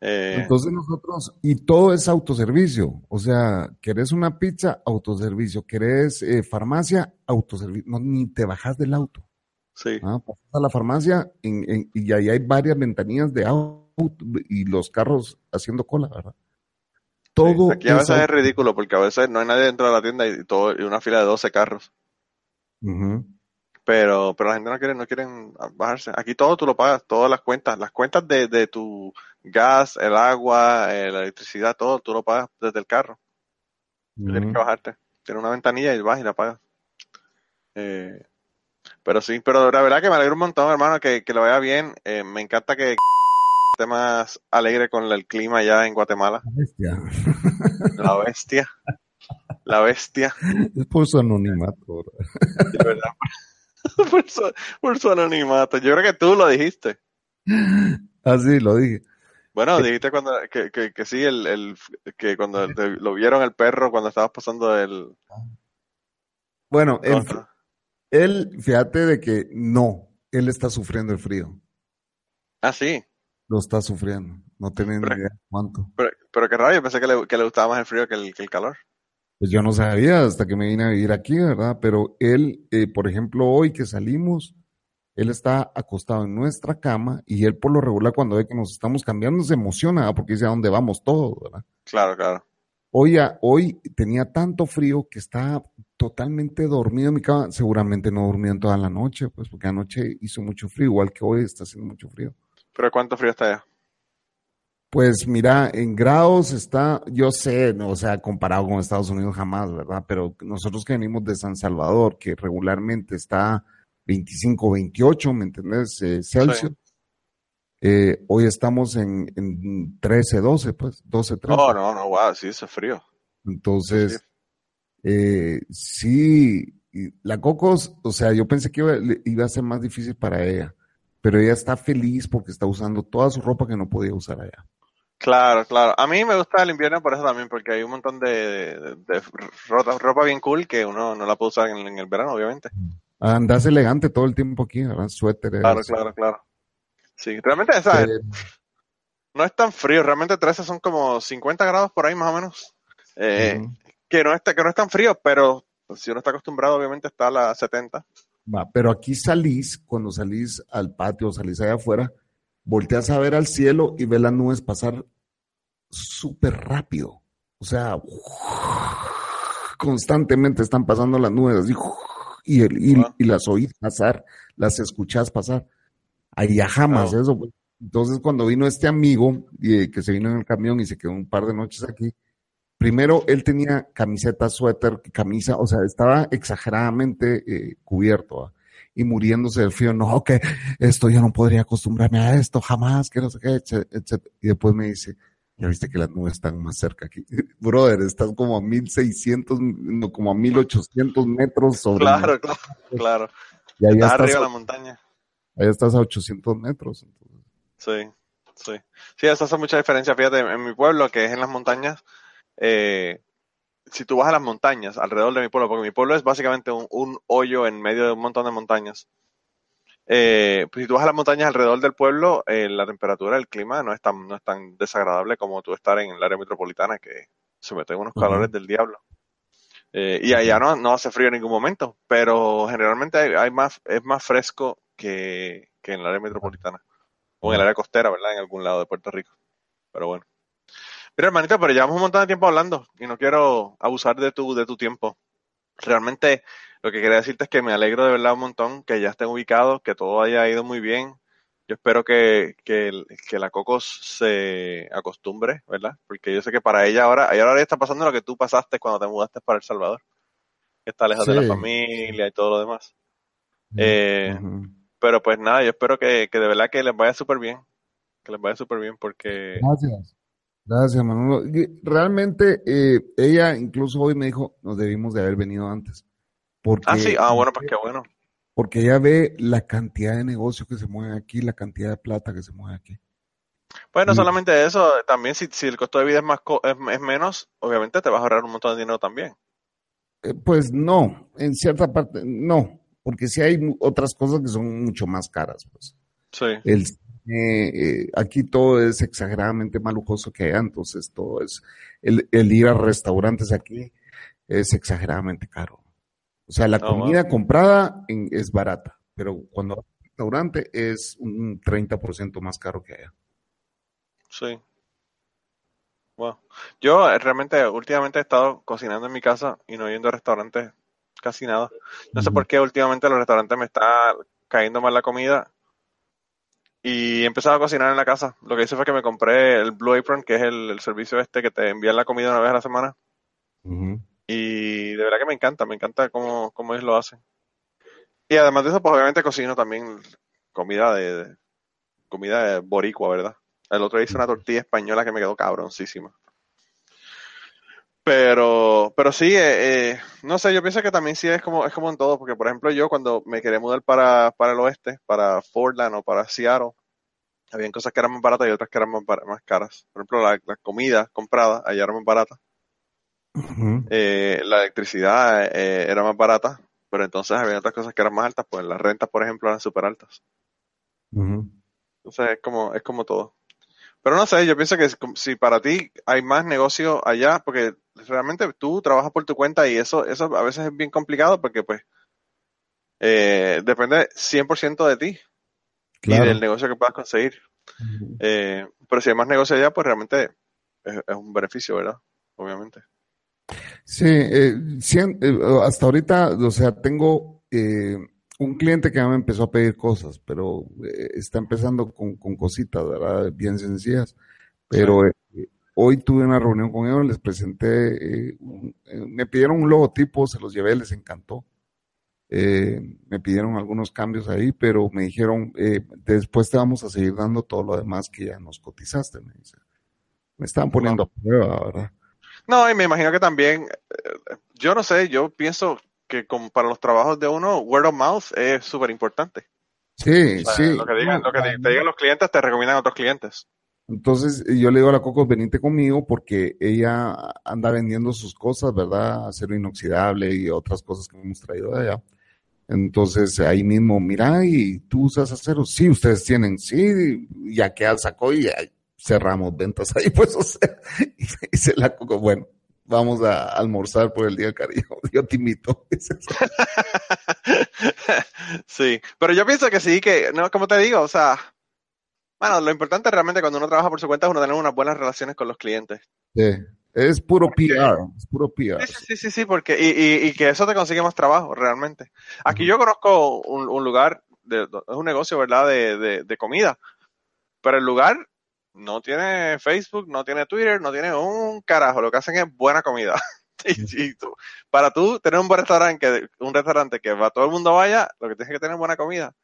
Eh, Entonces nosotros, y todo es autoservicio, o sea, querés una pizza, autoservicio, querés eh, farmacia, autoservicio, no, ni te bajas del auto, sí, ¿ah? pasas a la farmacia en- en- y ahí hay varias ventanillas de auto y los carros haciendo cola, ¿verdad? Todo sí. Aquí a veces es es ridículo porque a veces no hay nadie dentro de la tienda y todo y una fila de 12 carros. Ujú. Pero, pero la gente no quiere, no quieren bajarse. Aquí todo tú lo pagas, todas las cuentas, las cuentas de, de tu gas, el agua, eh, la electricidad, todo tú lo pagas desde el carro. Tienes que bajarte. Tienes una ventanilla y vas y la pagas. Eh, pero sí, pero la verdad que me alegro un montón, hermano, que, que lo vaya bien. Eh, me encanta que esté más alegre con el clima ya en Guatemala. Bestia. La bestia. La bestia. Es por su anonimato. De verdad. por, su, por su anonimato. Yo creo que tú lo dijiste. Así lo dije. Bueno, dijiste cuando que, que, que sí, el, el que cuando te- lo vieron el perro cuando estabas pasando el Bueno, él, él, fíjate de que no, él está sufriendo el frío. Ah, sí. Lo está sufriendo. No tenía ni idea cuánto. Pero, pero qué yo pensé que le, que le gustaba más el frío que el, que el calor. Pues yo no sabía hasta que me vine a vivir aquí, ¿verdad? Pero él, eh, por ejemplo, hoy que salimos, él está acostado en nuestra cama y él por lo regular cuando ve que nos estamos cambiando se emociona ¿verdad? porque dice a dónde vamos todos, ¿verdad? Claro, claro. Hoy, a- hoy tenía tanto frío que está totalmente dormido en mi cama. Seguramente no durmió en toda la noche, pues porque anoche hizo mucho frío, igual que hoy está haciendo mucho frío. Pero ¿cuánto frío está allá? Pues mira, en grados está, yo sé, no, o sea, comparado con Estados Unidos jamás, ¿verdad? Pero nosotros que venimos de San Salvador, que regularmente está 25, 28, ¿me entendés? Eh, Celsius. Eh, hoy estamos en, en 13, 12, pues, 12, 13. No, no, no, wow, sí, es frío. Entonces, eh, sí, y la Cocos, o sea, yo pensé que iba, iba a ser más difícil para ella, pero ella está feliz porque está usando toda su ropa que no podía usar allá. Claro, claro. A mí me gusta el invierno por eso también, porque hay un montón de, de- de ropa, ropa bien cool que uno no la puede usar en, en el verano, obviamente. Andas elegante todo el tiempo aquí, ¿verdad? Suéteres. Claro, claro, claro. Sí, realmente esa eh, no es tan frío, realmente 13 son como 50 grados por ahí más o menos. Eh, que, no está, que no es tan frío, pero si uno está acostumbrado, obviamente está a las 70. Va, pero aquí salís, cuando salís al patio, salís allá afuera, volteas a ver al cielo y ves las nubes pasar súper rápido. O sea, constantemente están pasando las nubes así, y, el- y, Wow. y las oís pasar, las escuchás pasar. Allá jamás eso. pues. Entonces, cuando vino este amigo, eh, que se vino en el camión y se quedó un par de noches aquí, primero él tenía camiseta, suéter, camisa, o sea, estaba exageradamente eh, cubierto. Y muriéndose del frío. No, que esto yo no podría acostumbrarme a esto jamás, que no sé qué, etc-. Y después me dice, ya viste que las nubes están más cerca aquí. Brother, estás como a 1600, no, como a 1800 metros sobre. Claro, claro, claro. Y allá Estás arriba de la montaña. allá estás a 800 metros. entonces. Sí, sí. Sí, eso hace mucha diferencia. Fíjate, en mi pueblo, que es en las montañas, eh, si tú vas a las montañas alrededor de mi pueblo, porque mi pueblo es básicamente un, un hoyo en medio de un montón de montañas. Eh, pues si tú vas a las montañas alrededor del pueblo, eh, la temperatura, el clima no es tan, no es tan desagradable como tú estar en el área metropolitana que se meten unos calores del diablo. Eh, y allá no, no hace frío en ningún momento, pero generalmente hay, hay más, es más fresco que, que en el área metropolitana. O en el área costera, ¿verdad? En algún lado de Puerto Rico. Pero bueno. Mira, hermanito, pero llevamos un montón de tiempo hablando y no quiero abusar de tu, de tu tiempo. Realmente lo que quería decirte es que me alegro de verdad un montón que ya estén ubicados, que todo haya ido muy bien. Yo espero que, que, la Cocos se acostumbre, ¿verdad? Porque yo sé que para ella ahora, ella ahora está pasando lo que tú pasaste cuando te mudaste para El Salvador. Que está lejos de la familia y todo lo demás. Eh, pero pues nada, yo espero que, que de verdad que les vaya súper bien. Que les vaya súper bien porque... Gracias. Gracias, Manolo. Y Realmente, eh, ella incluso hoy me dijo, nos debimos de haber venido antes. Porque, Ah, sí, ah, bueno, pues qué bueno. porque ella ve la cantidad de negocio que se mueve aquí, la cantidad de plata que se mueve aquí. Pues no Mm. solamente eso, también si, si el costo de vida es más co- es, es menos, obviamente te vas a ahorrar un montón de dinero también. Eh, pues no, en cierta parte, no, porque sí hay otras cosas que son mucho más caras. Pues. Sí, El cine, eh, aquí todo es exageradamente más lujoso que allá, entonces todo es, el, el ir a restaurantes aquí es exageradamente caro. O sea, la wow. comida comprada en- es barata, pero cuando vas al restaurante es un 30% más caro que allá. sí. Wow. Yo eh, realmente últimamente he estado cocinando en mi casa y no yendo a restaurantes casi nada. No sé por qué últimamente los restaurantes me está cayendo mal la comida y he empezado a cocinar en la casa. Lo que hice fue que me compré el Blue Apron, que es el, el servicio este que te envían la comida una vez a la semana. Y de verdad que me encanta, me encanta cómo, cómo ellos lo hacen. Y además de eso, pues obviamente cocino también comida de, de- comida de boricua, ¿verdad? El otro día hice una tortilla española que me quedó cabroncísima. Pero, pero sí, eh, eh, no sé, yo pienso que también sí es como, es como en todo, porque por ejemplo yo cuando me quería mudar para, para el oeste, para Portland o para Seattle, habían cosas que eran más baratas y otras que eran más, más caras. Por ejemplo, la, la comida comprada allá era más barata. Eh, la electricidad eh, era más barata, pero entonces había otras cosas que eran más altas, pues las rentas, por ejemplo, eran súper altas. Entonces es como, es como todo. Pero no sé, yo pienso que si para ti hay más negocio allá, porque realmente tú trabajas por tu cuenta y eso, eso a veces es bien complicado porque pues eh, depende 100% de ti y del negocio que puedas conseguir. Eh, pero si hay más negocio allá, pues realmente es, un beneficio, ¿verdad? Obviamente. Sí, eh, eh, hasta ahorita, o sea, tengo un cliente que me empezó a pedir cosas, pero está empezando con, cositas, ¿verdad? Bien sencillas. Pero hoy tuve una reunión con ellos, les presenté, me pidieron un logotipo, se los llevé, les encantó. Eh, me pidieron algunos cambios ahí, pero me dijeron, eh, después te vamos a seguir dando todo lo demás que ya nos cotizaste, me dice. Me estaban poniendo a prueba, ¿verdad? No, y me imagino que también, eh, yo no sé, yo pienso que como para los trabajos de uno, word of mouth es súper importante. Sí, sí. Lo que, digan, lo que te digan los clientes, te recomiendan a otros clientes. Entonces yo le digo a la Coco, venite conmigo porque ella anda vendiendo sus cosas, ¿verdad? Acero inoxidable y otras cosas que hemos traído de allá. Entonces ahí mismo, mira, y tú usas acero. Sí, ustedes tienen, sí, ya que sacó y cerramos ventas ahí, pues, o sea, y la Coco, bueno, vamos a almorzar por el día cariño. Yo te invito. sí, pero yo pienso que sí, que, no, como te digo, o sea, bueno, lo importante realmente cuando uno trabaja por su cuenta es uno tener unas buenas relaciones con los clientes. Sí. Es puro PR, es puro PR. Sí, sí, sí, porque, y, y, que eso te consigue más trabajo, realmente. Aquí yo conozco un, lugar, de, es un negocio, ¿verdad?, de, de, comida, pero el lugar no tiene Facebook, no tiene Twitter, no tiene un carajo, lo que hacen es buena comida. y, tú, para tú tener un buen restaurante, que, un restaurante que va todo el mundo vaya, lo que tienes que tener buena comida.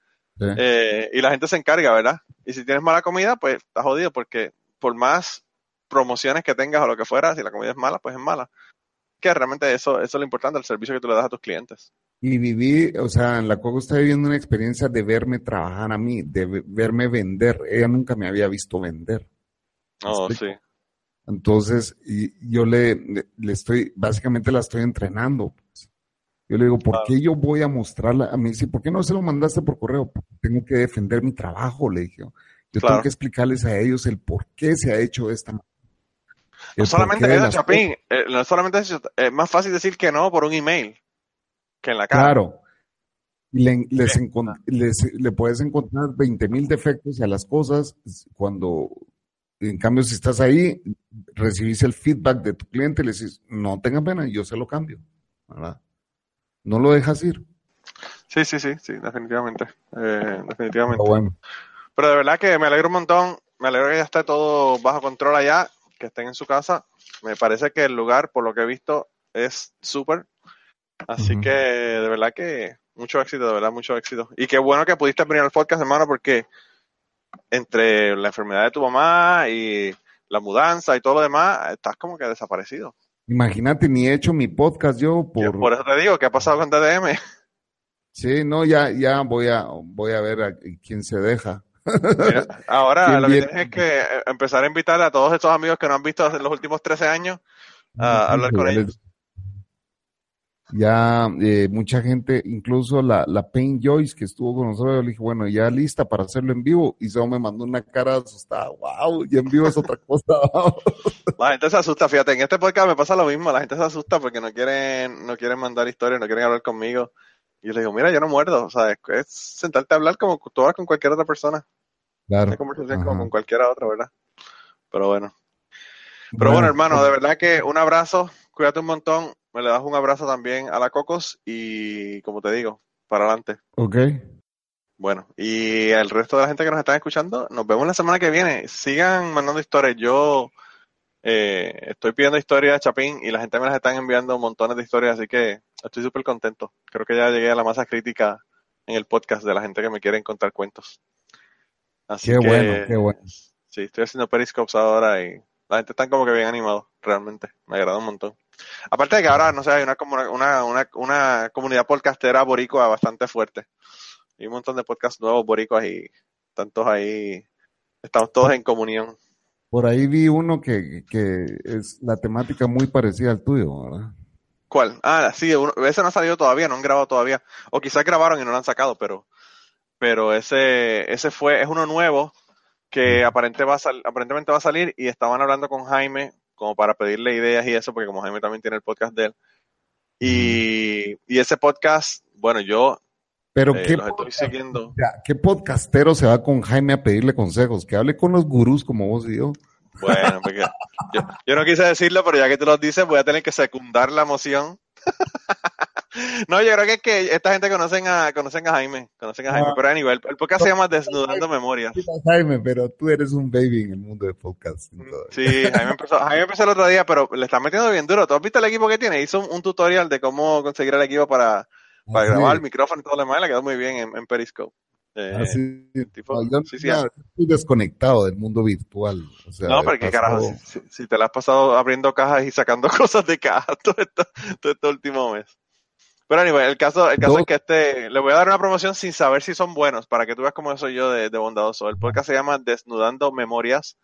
Eh, y la gente se encarga, ¿verdad? Y si tienes mala comida, pues estás jodido porque por más promociones que tengas o lo que fuera, si la comida es mala, pues es mala. Que realmente eso, eso es lo importante, el servicio que tú le das a tus clientes. Y viví, o sea, en la Coco está viviendo una experiencia de verme trabajar a mí, de verme vender. Ella nunca me había visto vender. Oh, sí. Entonces, y yo le, le, estoy, básicamente la estoy entrenando. Pues. Yo le digo, ¿por qué yo voy a mostrarla? A mí, sí, ¿por qué no se lo mandaste por correo? tengo que defender mi trabajo, le dije. Yo tengo que explicarles a ellos el por qué se ha hecho esta no solamente eso, Chapín, eh, no solamente eso, es más fácil decir que no por un email que en la cara. Claro. Le, les le puedes encontrar 20 mil defectos a las cosas cuando, en cambio, si estás ahí, recibís el feedback de tu cliente y le dices, no tenga pena, yo se lo cambio. ¿verdad? No lo dejas ir. Sí, sí, sí, sí, definitivamente. Eh, definitivamente. Pero, Pero de verdad que me alegro un montón. Me alegro que ya esté todo bajo control allá que estén en su casa. Me parece que el lugar, por lo que he visto, es súper. Así que de verdad que mucho éxito, de verdad, mucho éxito. Y qué bueno que pudiste venir al podcast, hermano, porque entre la enfermedad de tu mamá y la mudanza y todo lo demás, estás como que desaparecido. Imagínate, ni he hecho mi podcast yo por... por eso te digo, ¿qué ha pasado con TDM? Sí, no, ya, ya voy a, voy a ver a quién se deja ahora lo que tienes es que eh, empezar a invitar a todos estos amigos que no han visto en los últimos 13 años a hablar con ellos. Ya eh, mucha gente, incluso la, la Pain Joyce que estuvo con nosotros, yo le dije, bueno, ya lista para hacerlo en vivo. Y solo me mandó una cara asustada. ¡Wow! Y en vivo es otra cosa. la gente se asusta, fíjate, en este podcast me pasa lo mismo. La gente se asusta porque no quieren, no quieren mandar historias, no quieren hablar conmigo. Y yo le digo, mira, yo no muerdo, o sea, es, sentarte a hablar como tú hablas con cualquier otra persona. Claro. conversación como con cualquiera otra, ¿verdad? Pero bueno. Pero bueno, hermano, pues de verdad que un abrazo, cuídate un montón, me le das un abrazo también a la Cocos y como te digo, para adelante. Ok. Bueno, y el resto de la gente que nos está escuchando, nos vemos la semana que viene. Sigan mandando historias. Yo eh, estoy pidiendo historias, Chapín, y la gente me las están enviando montones de historias, así que estoy súper contento. Creo que ya llegué a la masa crítica en el podcast de la gente que me quiere contar cuentos. Así qué bueno, qué bueno. Sí, estoy haciendo periscopes ahora y la gente está como que bien animado, realmente. Me agrada un montón. Aparte de que ahora, no sé, hay una, una, una, una comunidad podcastera boricua bastante fuerte. Hay un montón de podcasts nuevos boricuas y tantos ahí. Estamos todos en comunión. Por ahí vi uno que, que es la temática muy parecida al tuyo, ¿verdad? ¿Cuál? Ah, sí, ese no ha salido todavía, no han grabado todavía. O quizás grabaron y no lo han sacado, pero, pero ese, ese fue, es uno nuevo que aparente va a sal- aparentemente va a salir y estaban hablando con Jaime como para pedirle ideas y eso, porque como Jaime también tiene el podcast de él. Y, y ese podcast, bueno, yo Pero eh, ¿qué, estoy siguiendo. o sea, ¿qué podcastero se va con Jaime a pedirle consejos? Que hable con los gurús como vos y yo. Bueno, porque yo, yo no quise decirlo, pero ya que tú lo dices, voy a tener que secundar la moción. no, yo creo que es que esta gente conocen a, conocen a Jaime, conocen a Jaime, Ah. pero a nivel, el podcast se llama Desnudando Memorias. Jaime, pero tú eres un baby en el mundo de podcasting todavía. Sí, Jaime empezó, Jaime empezó el otro día, pero le está metiendo bien duro. ¿Tú has visto el equipo que tiene? Hizo un, un tutorial de cómo conseguir el equipo para, para Así, grabar el micrófono y todo lo demás, le quedó muy bien en, en Periscope. Eh, así. tipo- No, yo sí, sí, ya así. estoy desconectado del mundo virtual. O sea, no, qué pasado- carajo, si, te la has pasado abriendo cajas y sacando cosas de cajas todo, todo este último mes. Pero anyway, el caso, el caso es que este, le voy a dar una promoción sin saber si son buenos, para que tú veas cómo soy yo de, de bondadoso. El podcast se llama Desnudando Memorias.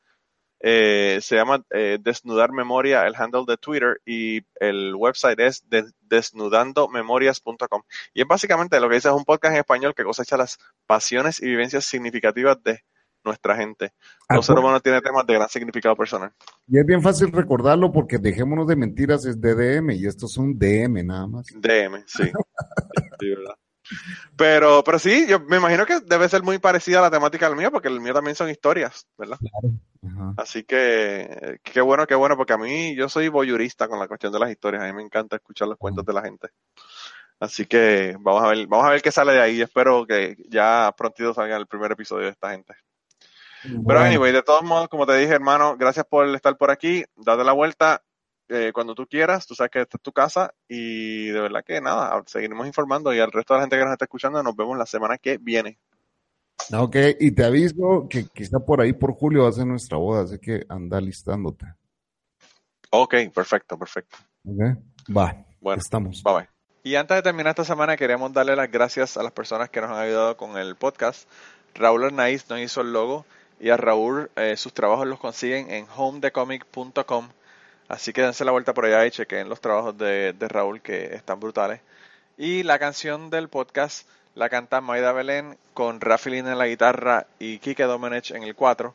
Eh, se llama eh, Desnudar Memoria, el handle de Twitter, y el website es de- desnudandomemorias.com. Y es básicamente lo que dice es un podcast en español que cosecha las pasiones y vivencias significativas de nuestra gente. Todo ser Acu- humano tiene temas de gran significado personal. Y es bien fácil recordarlo porque dejémonos de mentiras, es DDM y esto es un DM nada más. DM, sí. Sí, verdad. Pero, pero sí, yo me imagino que debe ser muy parecida a la temática del mío, porque el mío también son historias, ¿verdad? Ajá. Así que, qué bueno, qué bueno, porque a mí yo soy voyurista con la cuestión de las historias, a mí me encanta escuchar los cuentos de la gente. Así que vamos a ver, vamos a ver qué sale de ahí. Espero que ya prontito salga el primer episodio de esta gente. Pero Bueno, anyway, de todos modos, como te dije, hermano, gracias por estar por aquí. Date la vuelta eh, cuando tú quieras. Tú sabes que esta es tu casa. Y de verdad que nada, seguiremos informando. Y al resto de la gente que nos está escuchando, nos vemos la semana que viene. Ok, y te aviso que quizá por ahí por julio va a ser nuestra boda, así que anda listándote. Ok, perfecto, perfecto. ¿Ok? Va, Bueno, estamos. bye bye. Y antes de terminar esta semana, queremos darle las gracias a las personas que nos han ayudado con el podcast. Raúl Arnaiz nos hizo el logo y a Raúl eh, sus trabajos los consiguen en homedecomic.com. Así que dense la vuelta por allá y chequen los trabajos de, Raúl que están brutales. Y la canción del podcast la canta Maida Belén con Rafi Lin en la guitarra y Kike Domenech en el 4.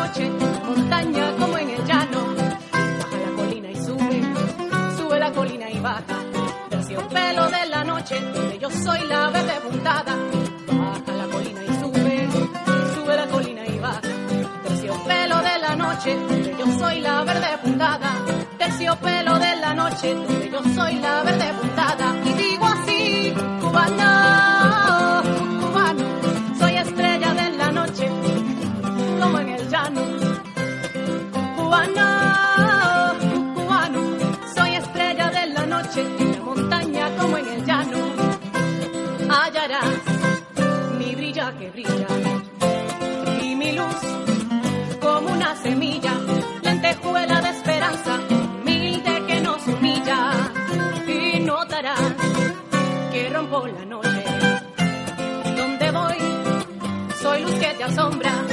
Noche, montaña como en el llano. Baja la colina y sube, sube la colina y baja. Terciopelo de la noche, donde yo soy la verde puntada. Baja la colina y sube, sube la colina y baja. Terciopelo de la noche, donde yo soy la verde puntada. Terciopelo de la noche, donde yo soy la verde puntada. Y digo así, soy